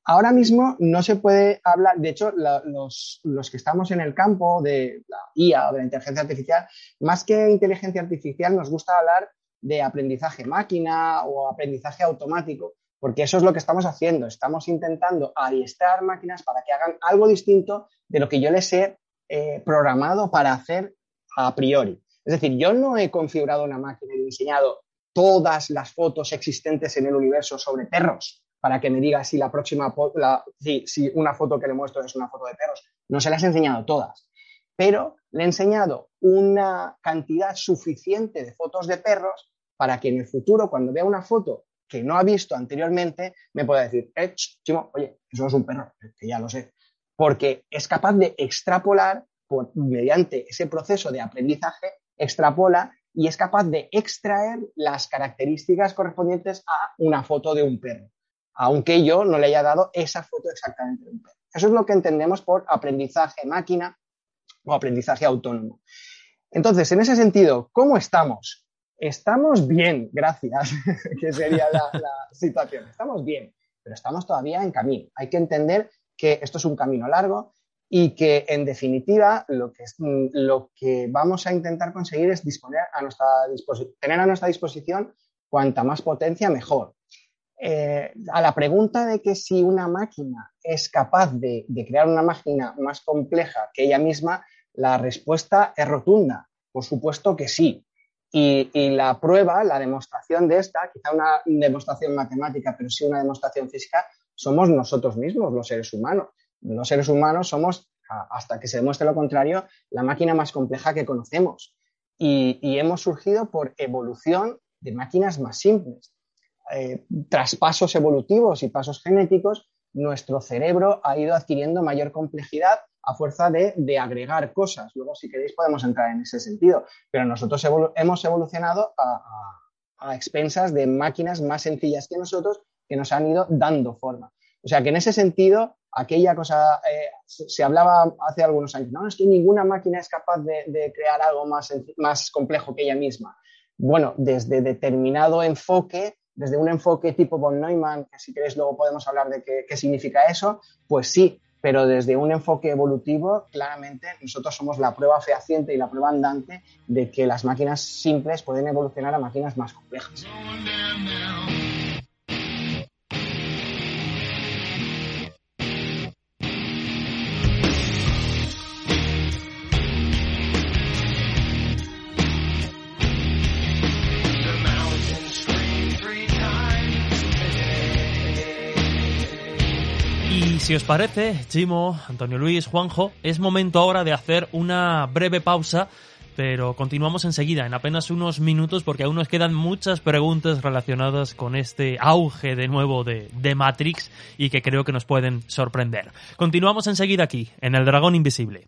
Ahora mismo no se puede hablar, de hecho, los, que estamos en el campo de la IA o de la inteligencia artificial, más que inteligencia artificial, nos gusta hablar de aprendizaje máquina o aprendizaje automático, porque eso es lo que estamos haciendo. Estamos intentando adiestrar máquinas para que hagan algo distinto de lo que yo les he eh, programado para hacer a priori. Es decir, yo no he configurado una máquina y diseñado todas las fotos existentes en el universo sobre perros para que me diga si la próxima, si, una foto que le muestro es una foto de perros. No se las he enseñado todas, pero le he enseñado una cantidad suficiente de fotos de perros para que en el futuro, cuando vea una foto que no ha visto anteriormente, me pueda decir, eh, chimo, oye, eso es un perro, que ya lo sé. Porque es capaz de extrapolar mediante ese proceso de aprendizaje, extrapola y es capaz de extraer las características correspondientes a una foto de un perro, aunque yo no le haya dado esa foto exactamente de un perro. Eso es lo que entendemos por aprendizaje máquina o aprendizaje autónomo. Entonces, en ese sentido, ¿cómo estamos? Estamos bien, gracias, que sería la, la situación. Estamos bien, pero estamos todavía en camino. Hay que entender que esto es un camino largo y que en definitiva lo que, lo que vamos a intentar conseguir es disponer a nuestra tener a nuestra disposición cuanta más potencia mejor. Eh, a la pregunta de que si una máquina es capaz de, crear una máquina más compleja que ella misma, la respuesta es rotunda. Por supuesto que sí. Y, y, la prueba, la demostración de esta, quizá una demostración matemática, pero sí una demostración física, somos nosotros mismos, los seres humanos los seres humanos somos, hasta que se demuestre lo contrario, la máquina más compleja que conocemos. Y, hemos surgido por evolución de máquinas más simples. Eh, tras pasos evolutivos y pasos genéticos, nuestro cerebro ha ido adquiriendo mayor complejidad a fuerza de, agregar cosas. Luego, si queréis, podemos entrar en ese sentido. Pero nosotros hemos evolucionado a expensas de máquinas más sencillas que nosotros que nos han ido dando forma. O sea que en ese sentido, aquella cosa, eh, se, hablaba hace algunos años, no, es que ninguna máquina es capaz de, crear algo más, más complejo que ella misma. Bueno, desde determinado enfoque, desde un enfoque tipo von Neumann, que si queréis luego podemos hablar de qué, qué significa eso, pues sí, pero desde un enfoque evolutivo, claramente nosotros somos la prueba fehaciente y la prueba andante de que las máquinas simples pueden evolucionar a máquinas más complejas. Si os parece, Chimo, Antonio Luis, Juanjo, es momento ahora de hacer una breve pausa, pero continuamos enseguida, en apenas unos minutos, porque aún nos quedan muchas preguntas relacionadas con este auge de nuevo de, Matrix y que creo que nos pueden sorprender. Continuamos enseguida aquí, en El Dragón Invisible.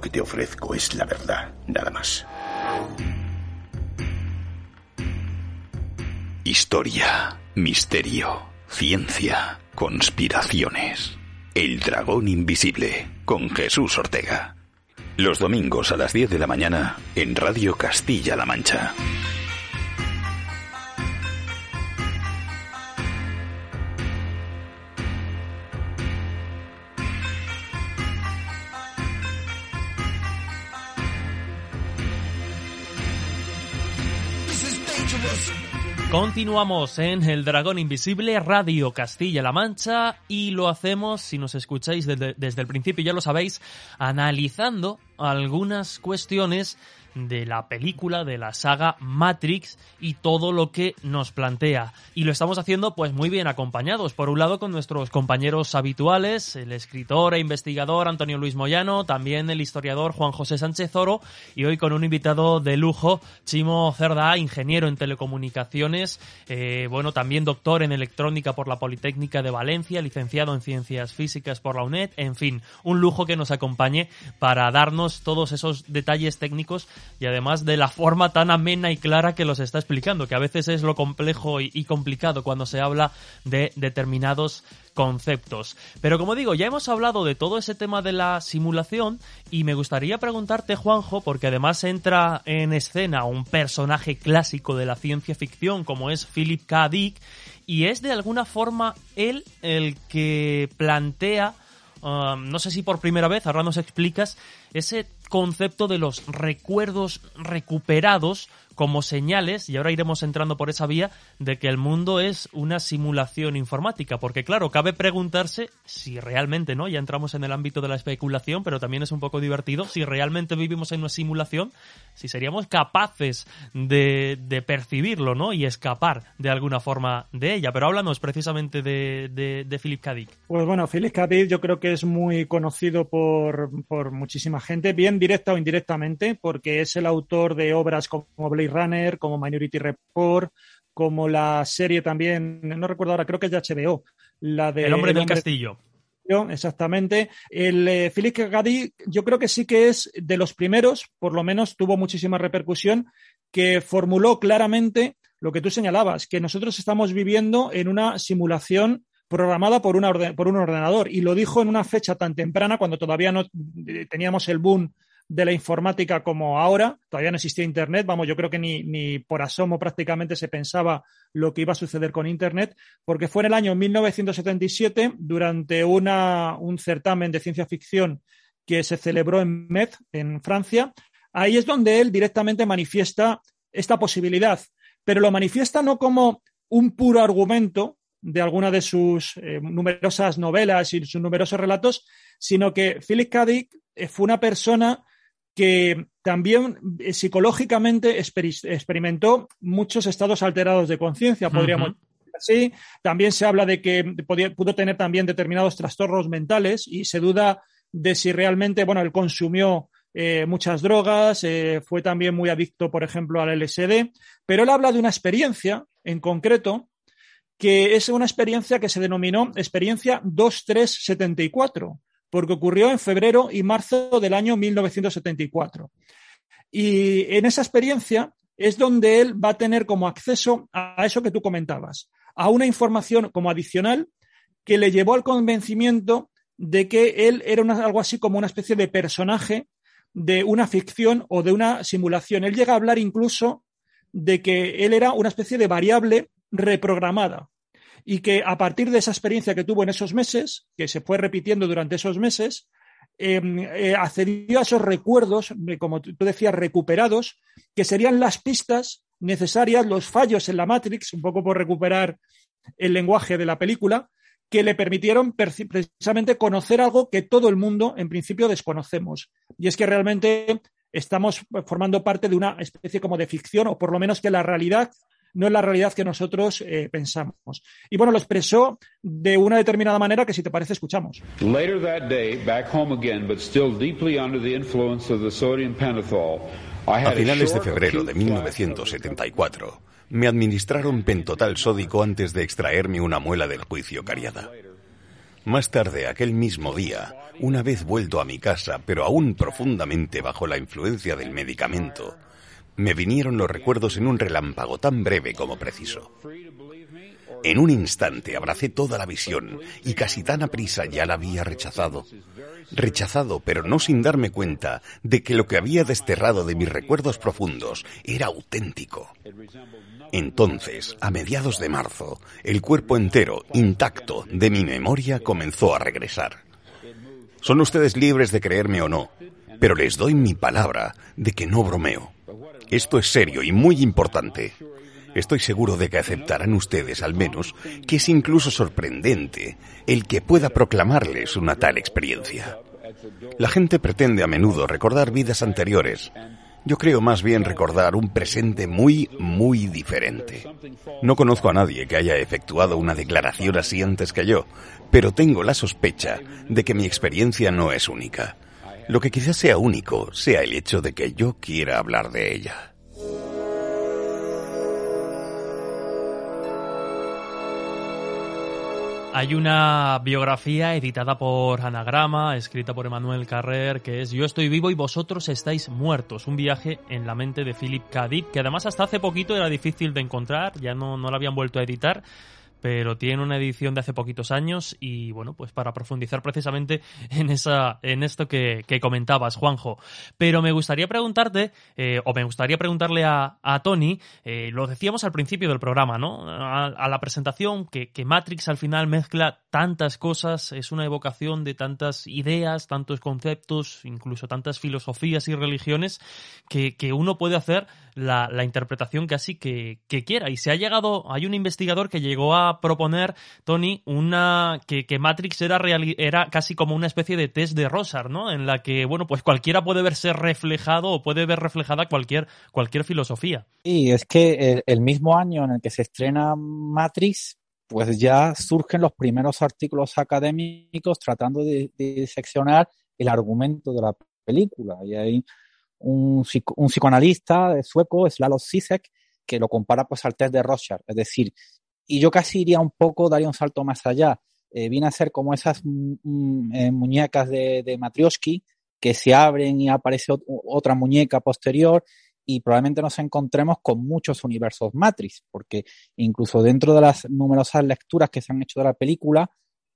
Que te ofrezco es la verdad, nada más. Historia, misterio, ciencia, conspiraciones. El dragón invisible, con Jesús Ortega. Los domingos a las 10 de la mañana en Radio Castilla-La Mancha. Continuamos en El Dragón Invisible, Radio Castilla-La Mancha, y lo hacemos, si nos escucháis desde, desde, el principio, ya lo sabéis, analizando algunas cuestiones de la película, de la saga Matrix y todo lo que nos plantea. Y lo estamos haciendo pues muy bien acompañados. Por un lado con nuestros compañeros habituales, el escritor e investigador Antonio Luis Moyano, también el historiador Juan José Sánchez Oro y hoy con un invitado de lujo, Chimo Cerda, ingeniero en telecomunicaciones, eh, bueno, también doctor en electrónica por la Politécnica de Valencia, licenciado en ciencias físicas por la UNED, en fin, un lujo que nos acompañe para darnos todos esos detalles técnicos y además de la forma tan amena y clara que los está explicando, que a veces es lo complejo y, complicado cuando se habla de determinados conceptos. Pero como digo, ya hemos hablado de todo ese tema de la simulación y me gustaría preguntarte, Juanjo, porque además entra en escena un personaje clásico de la ciencia ficción como es Philip K. Dick y es de alguna forma él el que plantea, um, no sé si por primera vez, ahora nos explicas, ese concepto de los recuerdos recuperados como señales, y ahora iremos entrando por esa vía, de que el mundo es una simulación informática. Porque claro, cabe preguntarse si realmente, ¿no? Ya entramos en el ámbito de la especulación, pero también es un poco divertido, si realmente vivimos en una simulación, si seríamos capaces de, percibirlo, ¿no? Y escapar de alguna forma de ella. Pero háblanos precisamente de Philip K. Dick. Pues bueno, Philip K. Dick yo creo que es muy conocido por, por muchísima gente, bien directa o indirectamente, porque es el autor de obras como Blade Runner, como Minority Report, como la serie también, no recuerdo ahora, creo que es de HBO, la de El hombre del castillo. Exactamente. El eh, Philip Gadi, yo creo que sí que es de los primeros, por lo menos tuvo muchísima repercusión, que formuló claramente lo que tú señalabas, que nosotros estamos viviendo en una simulación programada por, una por un ordenador. Y lo dijo en una fecha tan temprana, cuando todavía no eh, teníamos el boom de la informática como ahora. Todavía no existía Internet, vamos, yo creo que ni, ni por asomo prácticamente se pensaba lo que iba a suceder con Internet, porque fue en el año 1977, durante una, un certamen de ciencia ficción que se celebró en Metz, en Francia. Ahí es donde él directamente manifiesta esta posibilidad, pero lo manifiesta no como un puro argumento de alguna de sus eh, numerosas novelas y sus numerosos relatos, sino que Philip K. Dick eh, fue una persona que también eh, psicológicamente experimentó muchos estados alterados de conciencia, podríamos decir así. También se habla de que pudo tener también determinados trastornos mentales y se duda de si realmente, bueno, él consumió eh, muchas drogas, eh, fue también muy adicto, por ejemplo, al LSD, pero él habla de una experiencia en concreto que es una experiencia que se denominó experiencia 2374 porque ocurrió en febrero y marzo del año 1974. Y en esa experiencia es donde él va a tener como acceso a eso que tú comentabas, a una información como adicional que le llevó al convencimiento de que él era algo así como una especie de personaje de una ficción o de una simulación. Él llega a hablar incluso de que él era una especie de variable reprogramada y que a partir de esa experiencia que tuvo en esos meses, que se fue repitiendo durante esos meses, em, eh, accedió a esos recuerdos, como tú decías, recuperados, que serían las pistas necesarias, los fallos en la Matrix, un poco por recuperar el lenguaje de la película, que le permitieron precisamente conocer algo que todo el mundo en principio desconocemos. Y es que realmente estamos formando parte de una especie como de ficción, o por lo menos que la realidad no es la realidad que nosotros eh, pensamos. Y bueno, lo expresó de una determinada manera que si te parece escuchamos. Later that day, back home again, but still deeply under the influence of the sodium pentothal, a finales de febrero de 1974, me administraron pentotal sódico antes de extraerme una muela del juicio cariada. Más tarde, aquel mismo día, una vez vuelto a mi casa, pero aún profundamente bajo la influencia del medicamento, me vinieron los recuerdos en un relámpago tan breve como preciso. En un instante abracé toda la visión y casi tan a prisa ya la había rechazado. Rechazado, pero no sin darme cuenta de que lo que había desterrado de mis recuerdos profundos era auténtico. Entonces, a mediados de marzo, el cuerpo entero, intacto, de mi memoria comenzó a regresar. Son ustedes libres de creerme o no, pero les doy mi palabra de que no bromeo. Esto es serio y muy importante. Estoy seguro de que aceptarán ustedes, al menos, que es incluso sorprendente el que pueda proclamarles una tal experiencia. La gente pretende a menudo recordar vidas anteriores. Yo creo más bien recordar un presente muy, muy diferente. No conozco a nadie que haya efectuado una declaración así antes que yo, pero tengo la sospecha de que mi experiencia no es única. Lo que quizás sea único sea el hecho de que yo quiera hablar de ella. Hay una biografía editada por Anagrama, escrita por Emmanuel Carrer, que es Yo estoy vivo y vosotros estáis muertos. Un viaje en la mente de Philip K. Que además hasta hace poquito era difícil de encontrar, ya no, no la habían vuelto a editar pero tiene una edición de hace poquitos años y bueno, pues para profundizar precisamente en esa, en esto que, comentabas, Juanjo. Pero me gustaría preguntarte, eh, o me gustaría preguntarle a, Tony, eh, lo decíamos al principio del programa, ¿no? A, la presentación, que, Matrix al final mezcla tantas cosas, es una evocación de tantas ideas, tantos conceptos, incluso tantas filosofías y religiones, que, uno puede hacer la, interpretación casi que, que quiera. Y se ha llegado, hay un investigador que llegó a proponer, Tony, una que, Matrix era, era casi como una especie de test de Rosar, ¿no? En la que, bueno, pues cualquiera puede verse reflejado o puede ver reflejada cualquier, cualquier filosofía. Y es que el, mismo año en el que se estrena Matrix, pues ya surgen los primeros artículos académicos tratando de, diseccionar el argumento de la película. Y hay un, psicoanalista sueco, Slavoj Zizek, que lo compara pues al test de Rorschach, es decir, y yo casi iría un poco, daría un salto más allá. Eh, viene a ser como esas mm, mm, eh, muñecas de, de Matryoshki que se abren y aparece otra muñeca posterior y probablemente nos encontremos con muchos universos Matrix, porque incluso dentro de las numerosas lecturas que se han hecho de la película,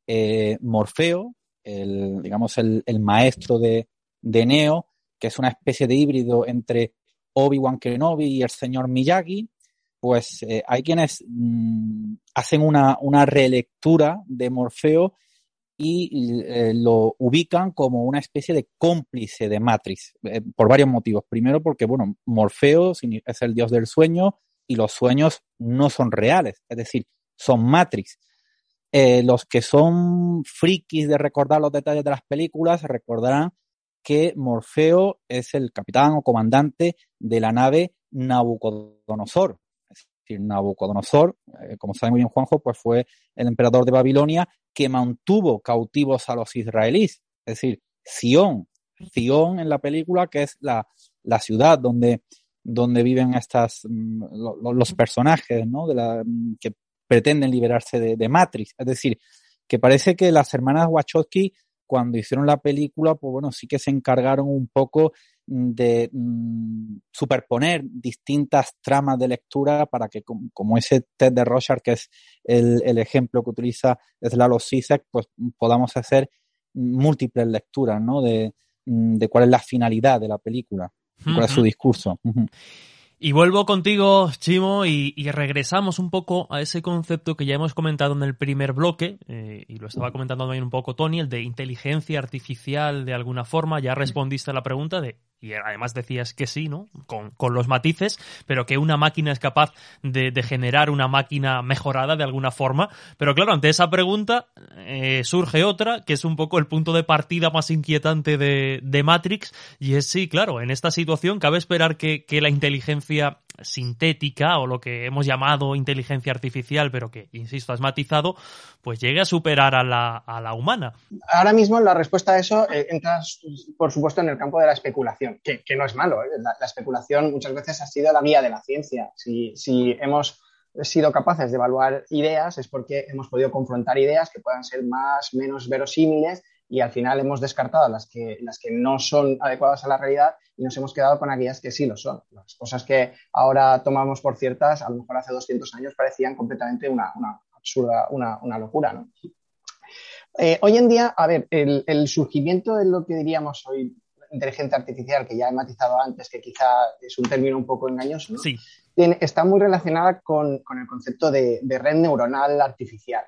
eh, Morfeo, el, digamos el, el maestro de, de, Neo, que es una especie de híbrido entre Obi-Wan Kenobi y el señor Miyagi, pues eh, hay quienes mm, hacen una, una, relectura de Morfeo y eh, lo ubican como una especie de cómplice de Matrix, eh, por varios motivos. Primero porque, bueno, Morfeo es el dios del sueño y los sueños no son reales, es decir, son Matrix. los que son frikis de recordar los detalles de las películas recordarán que Morfeo es el capitán o comandante de la nave Nabucodonosor, Nabucodonosor, eh, como sabe muy bien Juanjo, pues fue el emperador de Babilonia que mantuvo cautivos a los israelíes. Es decir, Sion, Sion en la película, que es la, la ciudad donde, donde viven estas, mm, los, personajes, ¿no? De la, mm, que pretenden liberarse de, de Matrix. Es decir, que parece que las hermanas Wachowski, cuando hicieron la película, pues bueno, sí que se encargaron un poco de mm, superponer distintas tramas de lectura para que, como, ese Ted de Rochard, que es el, ejemplo que utiliza Slavoj Zizek, pues podamos hacer múltiples lecturas, ¿no? De, mm, de cuál es la finalidad de la película, cuál es su discurso. Y vuelvo contigo, Chimo, y, regresamos un poco a ese concepto que ya hemos comentado en el primer bloque, eh, y lo estaba comentando también un poco Tony, el de inteligencia artificial de alguna forma. Ya respondiste a la pregunta de y además decías que sí, ¿no? Con, con, los matices, pero que una máquina es capaz de, de, generar una máquina mejorada de alguna forma. Pero claro, ante esa pregunta eh, surge otra, que es un poco el punto de partida más inquietante de, de Matrix, y es sí, claro, en esta situación cabe esperar que, que la inteligencia sintética o lo que hemos llamado inteligencia artificial, pero que, insisto, has matizado, pues llegue a superar a la, a la humana. Ahora mismo la respuesta a eso eh, entra, por supuesto, en el campo de la especulación, que, no es malo. ¿eh? La, especulación muchas veces ha sido la vía de la ciencia. Si, si hemos sido capaces de evaluar ideas es porque hemos podido confrontar ideas que puedan ser más, menos verosímiles y al final hemos descartado las que, las que no son adecuadas a la realidad y nos hemos quedado con aquellas que sí lo son. Las cosas que ahora tomamos por ciertas, a lo mejor hace 200 años parecían completamente una, absurda, una, locura. Eh, hoy en día, a ver, el, surgimiento de lo que diríamos hoy inteligencia artificial, que ya he matizado antes, que quizá es un término un poco engañoso, está muy relacionada con, el concepto de red neuronal artificial.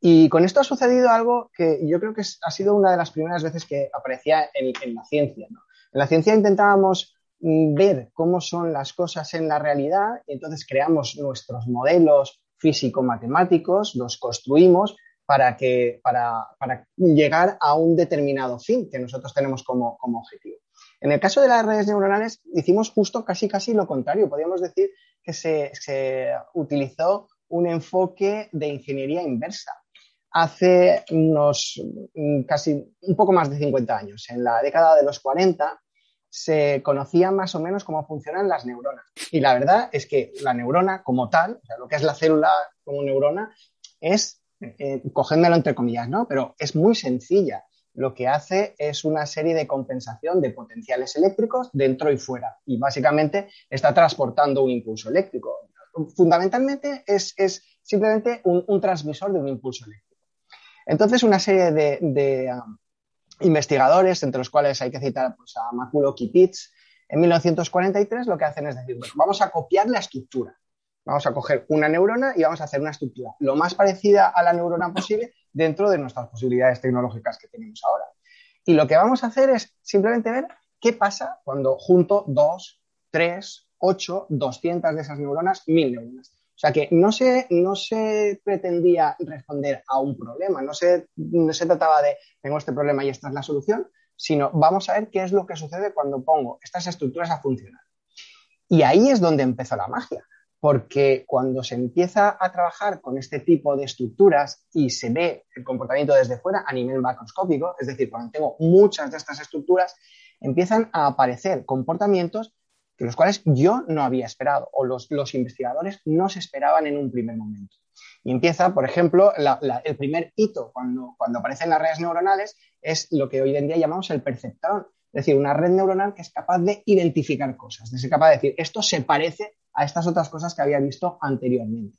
Y con esto ha sucedido algo que yo creo que ha sido una de las primeras veces que aparecía en, la ciencia. En la ciencia intentábamos mm, ver cómo son las cosas en la realidad y entonces creamos nuestros modelos físico-matemáticos, los construimos para, que, para, llegar a un determinado fin que nosotros tenemos como, objetivo. En el caso de las redes neuronales hicimos justo casi casi lo contrario. Podríamos decir que se utilizó un enfoque de ingeniería inversa. Hace unos mm, casi un poco más de 50 años, en la década de los 40, se conocía más o menos cómo funcionan las neuronas. Y la verdad es que la neurona como tal, o sea, lo que es la célula como neurona, es eh, cogéndolo entre comillas, ¿no? Pero es muy sencilla. Lo que hace es una serie de compensación de potenciales eléctricos dentro y fuera. Y básicamente está transportando un impulso eléctrico. Fundamentalmente es, simplemente un, transmisor de un impulso eléctrico. Entonces, una serie de, um, investigadores, entre los cuales hay que citar pues, a Makulo Kipitz, en 1943 lo que hacen es decir, bueno, vamos a copiar la estructura. Vamos a coger una neurona y vamos a hacer una estructura lo más parecida a la neurona posible dentro de nuestras posibilidades tecnológicas que tenemos ahora. Y lo que vamos a hacer es simplemente ver qué pasa cuando junto dos, tres, ocho, doscientas de esas neuronas, mil neuronas. O sea que no se, no se pretendía responder a un problema, no se, no se trataba de tengo este problema y esta es la solución, sino vamos a ver qué es lo que sucede cuando pongo estas estructuras a funcionar. Y ahí es donde empezó la magia, porque cuando se empieza a trabajar con este tipo de estructuras y se ve el comportamiento desde fuera a nivel macroscópico, es decir, cuando tengo muchas de estas estructuras, empiezan a aparecer comportamientos que los cuales yo no había esperado o los, investigadores no se esperaban en un primer momento. Y empieza, por ejemplo, el primer hito cuando, cuando aparecen las redes neuronales es lo que hoy en día llamamos el perceptrón, es decir, una red neuronal que es capaz de identificar cosas, de ser capaz de decir, esto se parece a estas otras cosas que había visto anteriormente.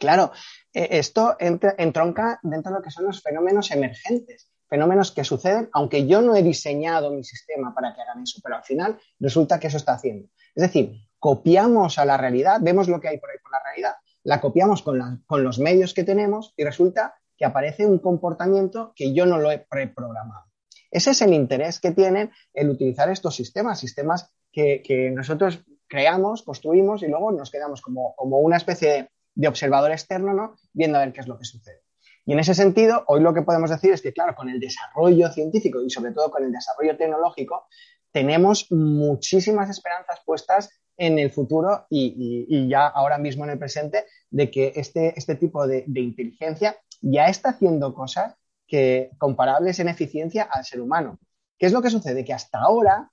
Claro, eh, esto entronca dentro de lo que son los fenómenos emergentes, fenómenos que suceden, aunque yo no he diseñado mi sistema para que hagan eso, pero al final resulta que eso está haciendo. Es decir, copiamos a la realidad, vemos lo que hay por ahí por la realidad, la copiamos con, los medios que tenemos y resulta que aparece un comportamiento que yo no lo he preprogramado. Ese es el interés que tienen el utilizar estos sistemas, sistemas que, nosotros creamos, construimos y luego nos quedamos como, una especie de, observador externo, ¿no? Viendo a ver qué es lo que sucede. Y en ese sentido, hoy lo que podemos decir es que, claro, con el desarrollo científico y sobre todo con el desarrollo tecnológico, tenemos muchísimas esperanzas puestas en el futuro y, ya ahora mismo en el presente de que este, este tipo de, inteligencia ya está haciendo cosas que comparables en eficiencia al ser humano. ¿Qué es lo que sucede? Que hasta ahora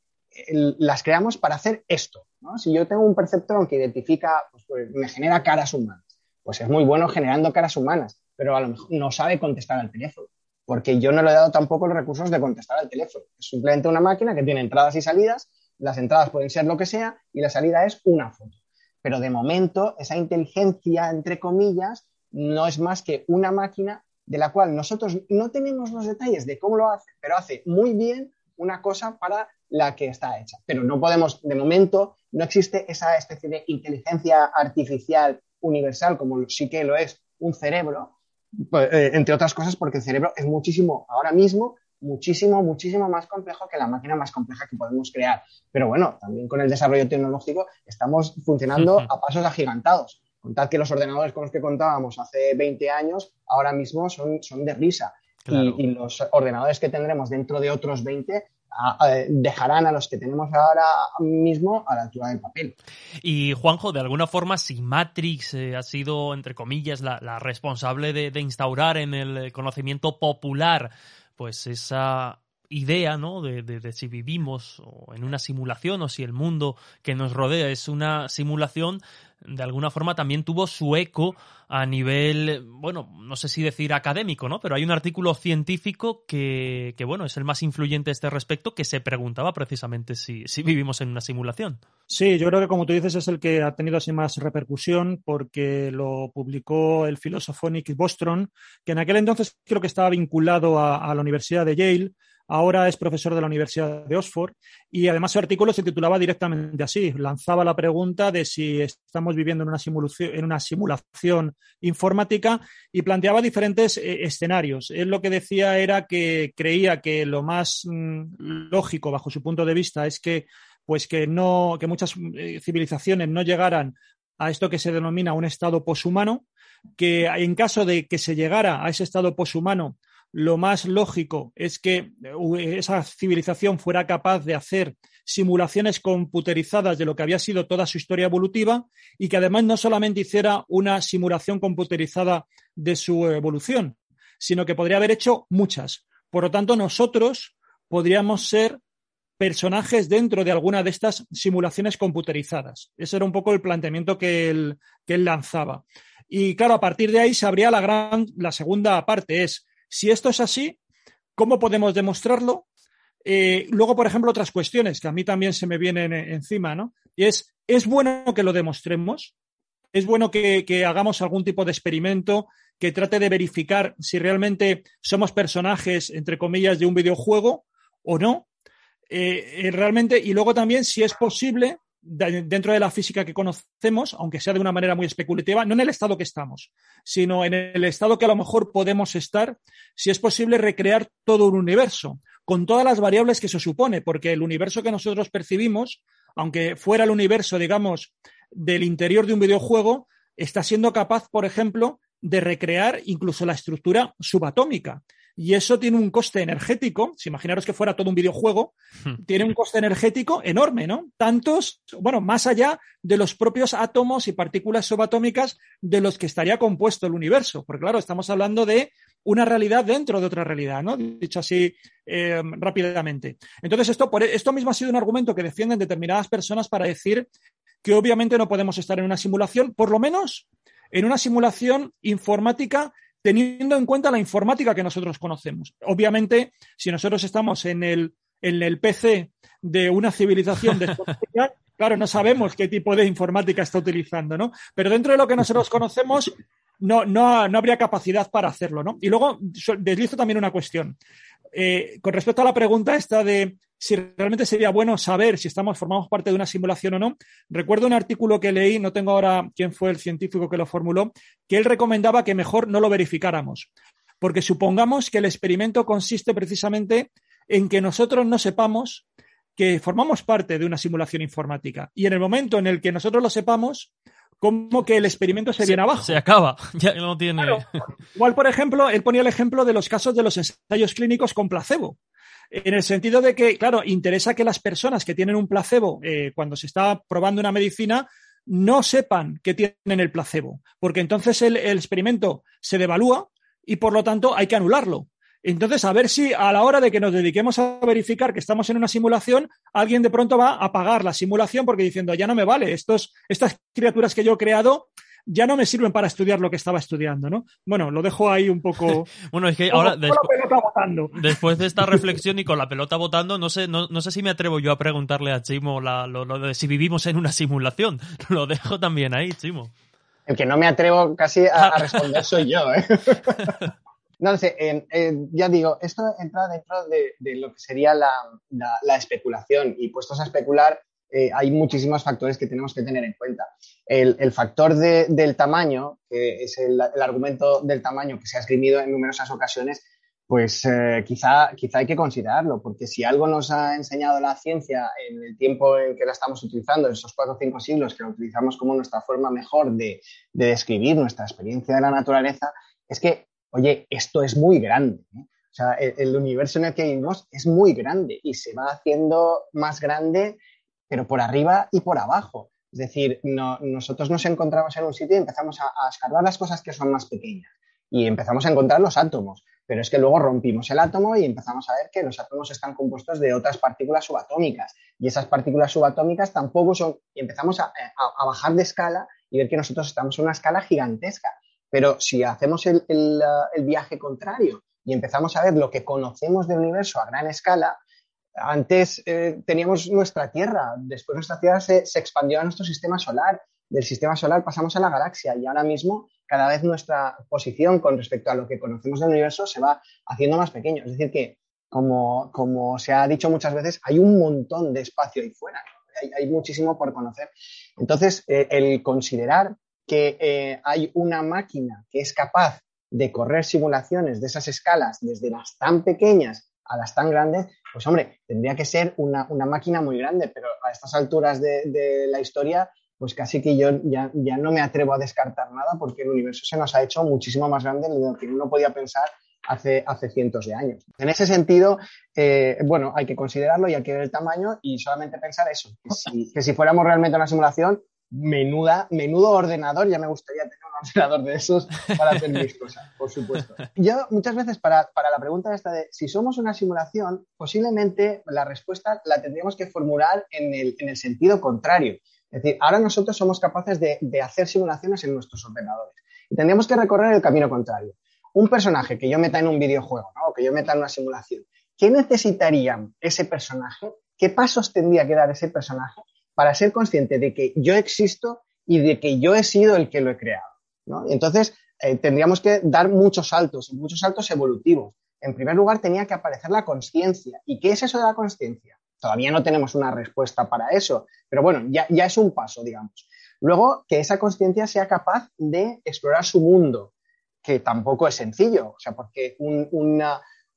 las creamos para hacer esto. Si yo tengo un perceptrón que identifica, pues, pues, me genera caras humanas, pues es muy bueno generando caras humanas, pero a lo mejor no sabe contestar al teléfono, porque yo no le he dado tampoco los recursos de contestar al teléfono. Es simplemente una máquina que tiene entradas y salidas, las entradas pueden ser lo que sea y la salida es una foto. Pero de momento, esa inteligencia, entre comillas, no es más que una máquina de la cual nosotros no tenemos los detalles de cómo lo hace, pero hace muy bien una cosa para la que está hecha. Pero no podemos, de momento, no existe esa especie de inteligencia artificial universal como sí que lo es un cerebro, entre otras cosas porque el cerebro es muchísimo, ahora mismo, muchísimo, muchísimo más complejo que la máquina más compleja que podemos crear. Pero bueno, también con el desarrollo tecnológico estamos funcionando a pasos agigantados. Contad que los ordenadores con los que contábamos hace 20 años ahora mismo son, son de risa. Y, los ordenadores que tendremos dentro de otros 20 dejarán a los que tenemos ahora mismo a la altura del papel. Y Juanjo, de alguna forma, si Matrix eh, ha sido, entre comillas, la, responsable de, instaurar en el conocimiento popular, pues esa idea, ¿no? de, si vivimos en una simulación o si el mundo que nos rodea es una simulación, de alguna forma también tuvo su eco a nivel, bueno, no sé si decir académico, ¿no? Pero hay un artículo científico que, que bueno, es el más influyente a este respecto, que se preguntaba precisamente si, si vivimos en una simulación. Sí, yo creo que como tú dices es el que ha tenido así más repercusión porque lo publicó el filósofo Nick Bostrom, que en aquel entonces creo que estaba vinculado a la Universidad de Yale ahora es profesor de la Universidad de Oxford y además su artículo se titulaba directamente así, lanzaba la pregunta de si estamos viviendo en una simulación, informática y planteaba diferentes eh, escenarios. Él lo que decía era que creía que lo más mm, lógico bajo su punto de vista es que pues que no, que muchas eh, civilizaciones no llegaran a esto que se denomina un estado poshumano, que en caso de que se llegara a ese estado poshumano, lo más lógico es que eh, esa civilización fuera capaz de hacer simulaciones computerizadas de lo que había sido toda su historia evolutiva y que además no solamente hiciera una simulación computerizada de su evolución, sino que podría haber hecho muchas. Por lo tanto, nosotros podríamos ser personajes dentro de alguna de estas simulaciones computerizadas. Ese era un poco el planteamiento que él, que él lanzaba. Y claro, a partir de ahí se abría la gran, la segunda parte es, si esto es así, ¿cómo podemos demostrarlo? Eh, luego, por ejemplo, otras cuestiones que a mí también se me vienen encima, ¿no? Y es, ¿es bueno que lo demostremos? ¿Es bueno que, hagamos algún tipo de experimento que trate de verificar si realmente somos personajes, entre comillas, de un videojuego o no? Eh, eh, realmente, y luego también si es posible, dentro de la física que conocemos, aunque sea de una manera muy especulativa, no en el estado que estamos, sino en el estado que a lo mejor podemos estar, si es posible recrear todo un universo, con todas las variables que se supone, porque el universo que nosotros percibimos, aunque fuera el universo, digamos, del interior de un videojuego, está siendo capaz, por ejemplo, de recrear incluso la estructura subatómica y eso tiene un coste energético, si imaginaros que fuera todo un videojuego, hmm. tiene un coste energético enorme, ¿no? Tantos, bueno, más allá de los propios átomos y partículas subatómicas de los que estaría compuesto el universo, porque claro, estamos hablando de una realidad dentro de otra realidad, ¿no? Dicho así eh, rápidamente. Entonces, esto, por, esto mismo ha sido un argumento que defienden determinadas personas para decir que obviamente no podemos estar en una simulación, por lo menos en una simulación informática teniendo en cuenta la informática que nosotros conocemos. Obviamente, si nosotros estamos en el, en el PC de una civilización de claro, no sabemos qué tipo de informática está utilizando, ¿no? Pero dentro de lo que nosotros conocemos, no, no, no habría capacidad para hacerlo, ¿no? Y luego deslizo también una cuestión. Eh, con respecto a la pregunta esta de si realmente sería bueno saber si estamos formamos parte de una simulación o no, recuerdo un artículo que leí, no tengo ahora quién fue el científico que lo formuló, que él recomendaba que mejor no lo verificáramos, porque supongamos que el experimento consiste precisamente en que nosotros no sepamos que formamos parte de una simulación informática y en el momento en el que nosotros lo sepamos, como que el experimento se, viene abajo. Se acaba, ya no tiene. Igual, por ejemplo, él ponía el ejemplo de los casos de los ensayos clínicos con placebo. En el sentido de que, claro, interesa que las personas que tienen un placebo eh, cuando se está probando una medicina no sepan que tienen el placebo, porque entonces el experimento se devalúa y por lo tanto hay que anularlo. Entonces, a ver si a la hora de que nos dediquemos a verificar que estamos en una simulación, alguien de pronto va a apagar la simulación porque diciendo, ya no me vale, estos, estas criaturas que yo he creado ya no me sirven para estudiar lo que estaba estudiando, ¿no? Bueno, lo dejo ahí un poco. bueno, es que ahora después de esta reflexión y con la pelota votando, no sé, no, sé si me atrevo yo a preguntarle a Chimo lo, de si vivimos en una simulación. Lo dejo también ahí, Chimo. El que no me atrevo casi a, a responder soy yo, ¿eh? No sé, ya digo, esto entra dentro de, lo que sería la, especulación y puestos a especular eh, hay muchísimos factores que tenemos que tener en cuenta. El, factor del tamaño, que es el, argumento del tamaño que se ha esgrimido en numerosas ocasiones, pues eh, quizá, quizá hay que considerarlo, porque si algo nos ha enseñado la ciencia en el tiempo en que la estamos utilizando, esos cuatro o cinco siglos que la utilizamos como nuestra forma mejor de describir nuestra experiencia de la naturaleza, es que oye, esto es muy grande. ¿eh? O sea, el, universo en el que vivimos es muy grande y se va haciendo más grande, pero por arriba y por abajo. Es decir, nosotros nos encontramos en un sitio y empezamos a, a escarbar las cosas que son más pequeñas y empezamos a encontrar los átomos. Pero es que luego rompimos el átomo y empezamos a ver que los átomos están compuestos de otras partículas subatómicas. Y esas partículas subatómicas tampoco son. Y empezamos a, bajar de escala y ver que nosotros estamos en una escala gigantesca. Pero si hacemos el, viaje contrario y empezamos a ver lo que conocemos del universo a gran escala, antes eh, teníamos nuestra Tierra, después nuestra Tierra se, expandió a nuestro sistema solar, del sistema solar pasamos a la galaxia y ahora mismo cada vez nuestra posición con respecto a lo que conocemos del universo se va haciendo más pequeño. Es decir, que como, se ha dicho muchas veces, hay un montón de espacio ahí fuera, hay, muchísimo por conocer. Entonces, eh, el considerar que eh, hay una máquina que es capaz de correr simulaciones de esas escalas, desde las tan pequeñas a las tan grandes, pues hombre, tendría que ser una, máquina muy grande, pero a estas alturas de, la historia, pues casi que yo ya, ya, no me atrevo a descartar nada porque el universo se nos ha hecho muchísimo más grande de lo que uno podía pensar hace, hace cientos de años. En ese sentido, eh, bueno, hay que considerarlo y hay que ver el tamaño y solamente pensar eso, si, que si fuéramos realmente una simulación, menuda, menudo ordenador, ya me gustaría tener un ordenador de esos para hacer mis cosas, por supuesto. Yo muchas veces para, la pregunta esta de si somos una simulación, posiblemente la respuesta la tendríamos que formular en el, sentido contrario. Es decir, ahora nosotros somos capaces de, hacer simulaciones en nuestros ordenadores y tendríamos que recorrer el camino contrario. Un personaje que yo meta en un videojuego, ¿no? o que yo meta en una simulación, ¿qué necesitaría ese personaje? ¿Qué pasos tendría que dar ese personaje para ser consciente de que yo existo y de que yo he sido el que lo he creado. entonces, eh, tendríamos que dar muchos saltos, muchos saltos evolutivos. En primer lugar, tenía que aparecer la conciencia. ¿Y qué es eso de la conciencia? Todavía no tenemos una respuesta para eso, pero bueno, ya, es un paso, digamos. Luego, que esa conciencia sea capaz de explorar su mundo, que tampoco es sencillo, o sea, porque un,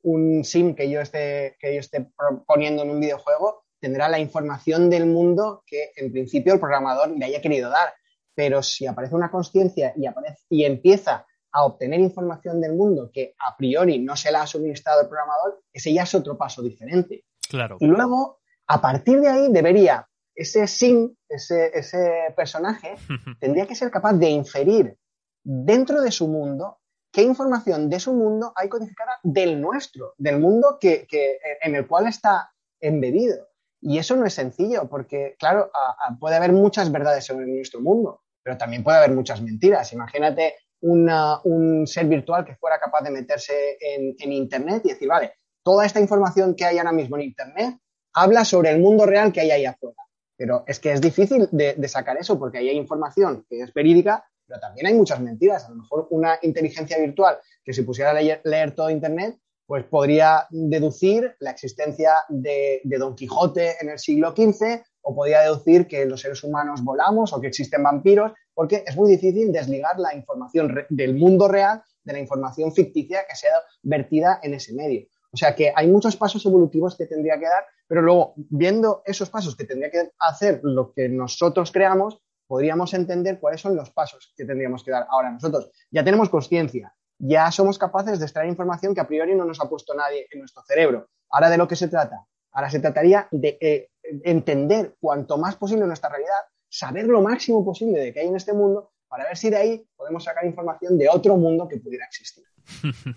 un sim que yo, esté, que yo esté poniendo en un videojuego tendrá la información del mundo que en principio el programador le haya querido dar. Pero si aparece una conciencia y, y empieza a obtener información del mundo que a priori no se la ha suministrado el programador, ese ya es otro paso diferente. Claro. Y luego, a partir de ahí, debería ese sim, ese, ese personaje, tendría que ser capaz de inferir dentro de su mundo qué información de su mundo hay codificada del nuestro, del mundo que, que, en el cual está embebido. Y eso no es sencillo, porque, claro, puede haber muchas verdades sobre nuestro mundo, pero también puede haber muchas mentiras. Imagínate un ser virtual que fuera capaz de meterse en, Internet y decir, vale, toda esta información que hay ahora mismo en Internet habla sobre el mundo real que hay ahí afuera. Pero es que es difícil de, sacar eso porque ahí hay información que es verídica, pero también hay muchas mentiras. A lo mejor una inteligencia virtual que se pusiera a leer todo Internet pues podría deducir la existencia de, Don Quijote en el siglo XV o podría deducir que los seres humanos volamos o que existen vampiros, porque es muy difícil desligar la información del mundo real de la información ficticia que sea vertida en ese medio. O sea que hay muchos pasos evolutivos que tendría que dar, pero luego, viendo esos pasos que tendría que hacer lo que nosotros creamos, podríamos entender cuáles son los pasos que tendríamos que dar. Ahora, nosotros ya tenemos conciencia, ya somos capaces de extraer información que a priori no nos ha puesto nadie en nuestro cerebro. Ahora, ¿de lo que se trata? Ahora se trataría de eh, entender cuanto más posible nuestra realidad, saber lo máximo posible de que hay en este mundo, para ver si de ahí podemos sacar información de otro mundo que pudiera existir.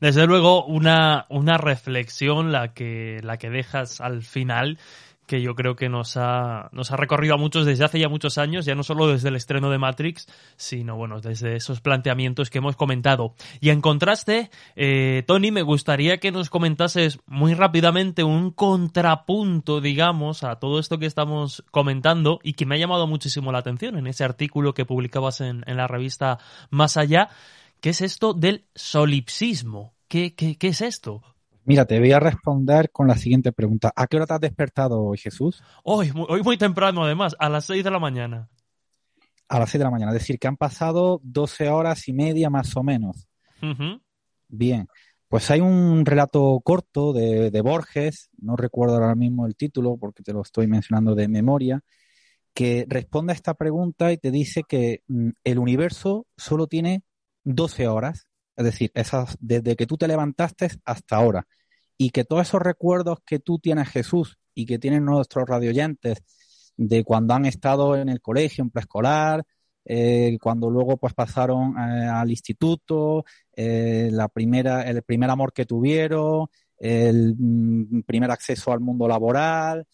Desde luego, una, una reflexión la que, la que dejas al final que yo creo que nos ha, nos ha recorrido a muchos desde hace ya muchos años, ya no solo desde el estreno de Matrix, sino bueno, desde esos planteamientos que hemos comentado. Y en contraste, eh, Tony, me gustaría que nos comentases muy rápidamente un contrapunto, digamos, a todo esto que estamos comentando y que me ha llamado muchísimo la atención en ese artículo que publicabas en, en la revista Más Allá, que es esto del solipsismo. ¿Qué, qué, qué es esto? Mira, te voy a responder con la siguiente pregunta. ¿A qué hora te has despertado hoy, Jesús? Hoy, hoy muy temprano, además, a las 6 de la mañana. A las 6 de la mañana, es decir, que han pasado 12 horas y media más o menos. Bien, pues hay un relato corto de, de, Borges, no recuerdo ahora mismo el título porque te lo estoy mencionando de memoria, que responde a esta pregunta y te dice que mm, el universo solo tiene 12 horas, es decir, esas, desde que tú te levantaste hasta ahora y que todos esos recuerdos que tú tienes, Jesús, y que tienen nuestros radioyentes de cuando han estado en el colegio, en preescolar, eh, cuando luego pues pasaron eh, al instituto, eh, la primera, el primer amor que tuvieron, el mm, primer acceso al mundo laboral,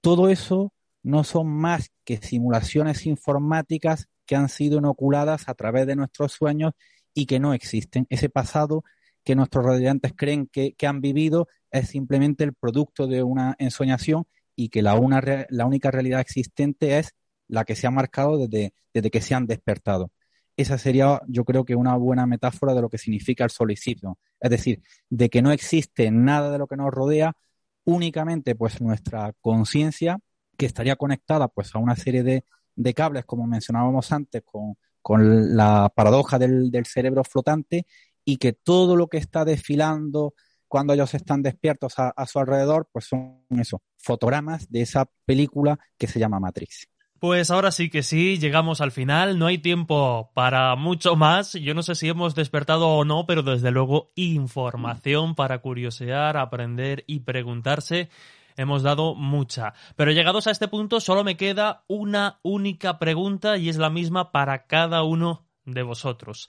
todo eso no son más que simulaciones informáticas que han sido inoculadas a través de nuestros sueños y que no existen. Ese pasado que nuestros radiantes creen que, han vivido es simplemente el producto de una ensoñación y que la, una, la única realidad existente es la que se ha marcado desde, desde que se han despertado. Esa sería, yo creo que una buena metáfora de lo que significa el solicitud. Es decir, de que no existe nada de lo que nos rodea, únicamente pues nuestra conciencia, que estaría conectada pues a una serie de, de cables, como mencionábamos antes, con, con la paradoja del, del cerebro flotante y que todo lo que está desfilando cuando ellos están despiertos a, su alrededor, pues son eso, fotogramas de esa película que se llama Matrix. Pues ahora sí que sí, llegamos al final, no hay tiempo para mucho más. Yo no sé si hemos despertado o no, pero desde luego información para curiosear, aprender y preguntarse. Hemos dado mucha. Pero llegados a este punto solo me queda una única pregunta y es la misma para cada uno de vosotros.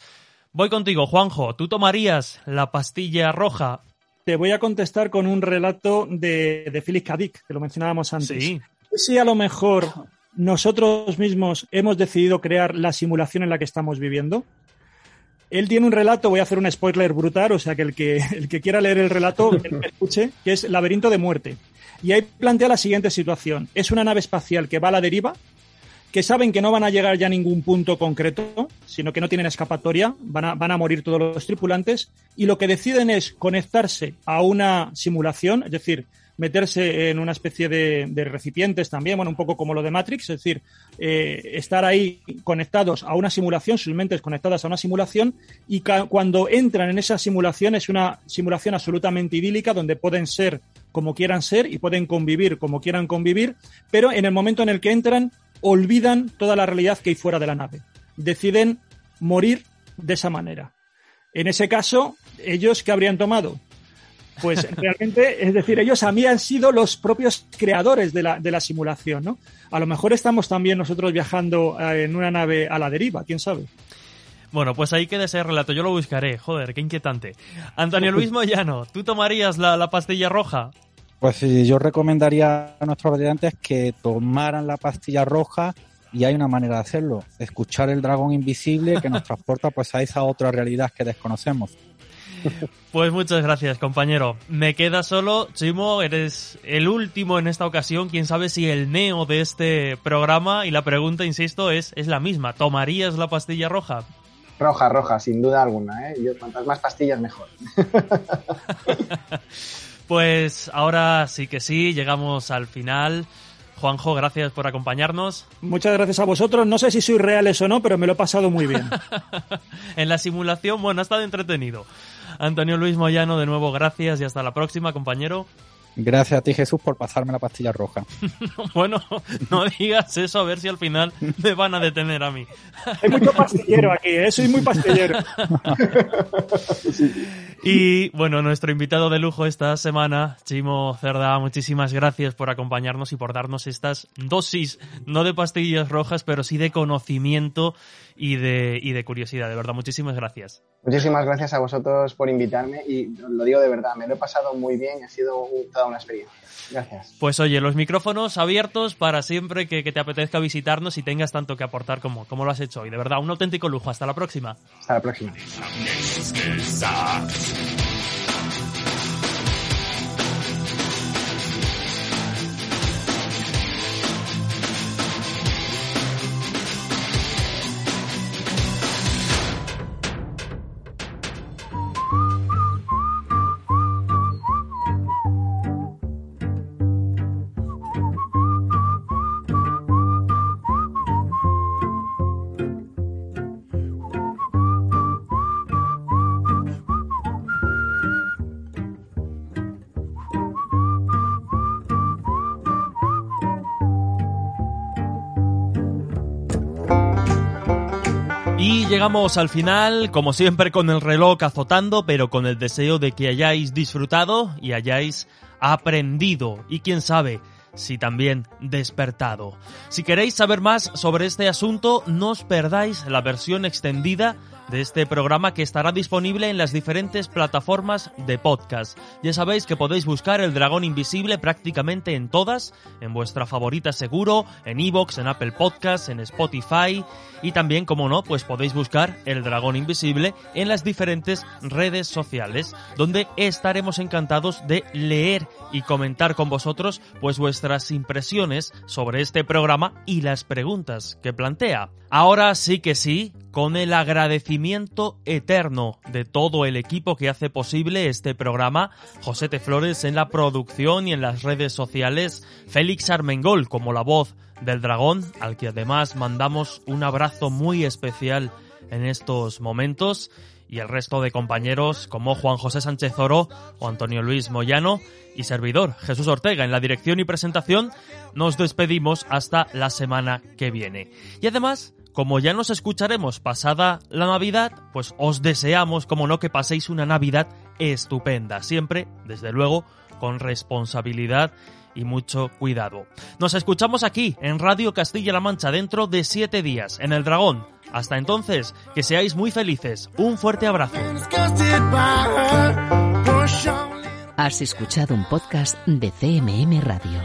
Voy contigo, Juanjo. ¿Tú tomarías la pastilla roja? Te voy a contestar con un relato de, de Philip K. Dick, que lo mencionábamos antes. Sí. Si a lo mejor nosotros mismos hemos decidido crear la simulación en la que estamos viviendo. Él tiene un relato, voy a hacer un spoiler brutal, o sea que el que, el que quiera leer el relato, que escuche, que es Laberinto de Muerte. Y ahí plantea la siguiente situación. Es una nave espacial que va a la deriva, que saben que no van a llegar ya a ningún punto concreto, sino que no tienen escapatoria, van a, van a morir todos los tripulantes, y lo que deciden es conectarse a una simulación, es decir, meterse en una especie de, recipientes también, bueno, un poco como lo de Matrix, es decir, eh, estar ahí conectados a una simulación, sus mentes conectadas a una simulación, y cuando entran en esa simulación es una simulación absolutamente idílica donde pueden ser como quieran ser y pueden convivir como quieran convivir, pero en el momento en el que entran olvidan toda la realidad que hay fuera de la nave. Deciden morir de esa manera. En ese caso, ellos que habrían tomado pues realmente, es decir, ellos a mí han sido los propios creadores de la, de la simulación, ¿no? A lo mejor estamos también nosotros viajando eh, en una nave a la deriva, quién sabe. Bueno, pues ahí queda ese relato, yo lo buscaré, joder, qué inquietante. Antonio Luis Moyano, ¿tú tomarías la, la pastilla roja? Pues yo recomendaría a nuestros estudiantes que tomaran la pastilla roja y hay una manera de hacerlo, escuchar el dragón invisible que nos transporta pues a esa otra realidad que desconocemos. Pues muchas gracias, compañero. Me queda solo, Chimo, eres el último en esta ocasión. Quién sabe si el neo de este programa. Y la pregunta, insisto, es, es la misma. ¿Tomarías la pastilla roja? Roja, roja, sin duda alguna. ¿eh? Yo, cuantas más pastillas, mejor. pues ahora sí que sí, llegamos al final. Juanjo, gracias por acompañarnos. Muchas gracias a vosotros. No sé si sois reales o no, pero me lo he pasado muy bien. en la simulación, bueno, ha estado entretenido. Antonio Luis Moyano, de nuevo, gracias y hasta la próxima, compañero. Gracias a ti, Jesús, por pasarme la pastilla roja. bueno, no digas eso, a ver si al final me van a detener a mí. Hay mucho pastillero aquí, ¿eh? soy muy pastillero. y bueno, nuestro invitado de lujo esta semana, Chimo Cerda, muchísimas gracias por acompañarnos y por darnos estas dosis, no de pastillas rojas, pero sí de conocimiento y de, y de curiosidad. De verdad, muchísimas gracias. Muchísimas gracias a vosotros por invitarme y lo digo de verdad, me lo he pasado muy bien y ha sido toda una experiencia. Gracias. Pues oye, los micrófonos abiertos para siempre que, que, te apetezca visitarnos y tengas tanto que aportar como, como lo has hecho hoy. De verdad, un auténtico lujo. Hasta la próxima. Hasta la próxima. Llegamos al final, como siempre con el reloj azotando, pero con el deseo de que hayáis disfrutado y hayáis aprendido. Y quién sabe, si también despertado. Si queréis saber más sobre este asunto, no os perdáis la versión extendida de este programa que estará disponible en las diferentes plataformas de podcast. Ya sabéis que podéis buscar El Dragón Invisible prácticamente en todas, en vuestra favorita seguro, en Evox, en Apple Podcasts, en Spotify y también, como no, pues podéis buscar El Dragón Invisible en las diferentes redes sociales, donde estaremos encantados de leer y comentar con vosotros pues vuestras impresiones sobre este programa y las preguntas que plantea. Ahora sí que sí, con el agradecimiento eterno de todo el equipo que hace posible este programa, José T. Flores en la producción y en las redes sociales, Félix Armengol como la voz del dragón, al que además mandamos un abrazo muy especial en estos momentos y el resto de compañeros como Juan José Sánchez Oro o Antonio Luis Moyano y servidor Jesús Ortega en la dirección y presentación, nos despedimos hasta la semana que viene. Y además, como ya nos escucharemos pasada la Navidad, pues os deseamos, como no, que paséis una Navidad estupenda, siempre, desde luego, con responsabilidad y mucho cuidado. Nos escuchamos aquí, en Radio Castilla-La Mancha, dentro de siete días, en El Dragón. Hasta entonces, que seáis muy felices. Un fuerte abrazo. Has escuchado un podcast de CMM Radio.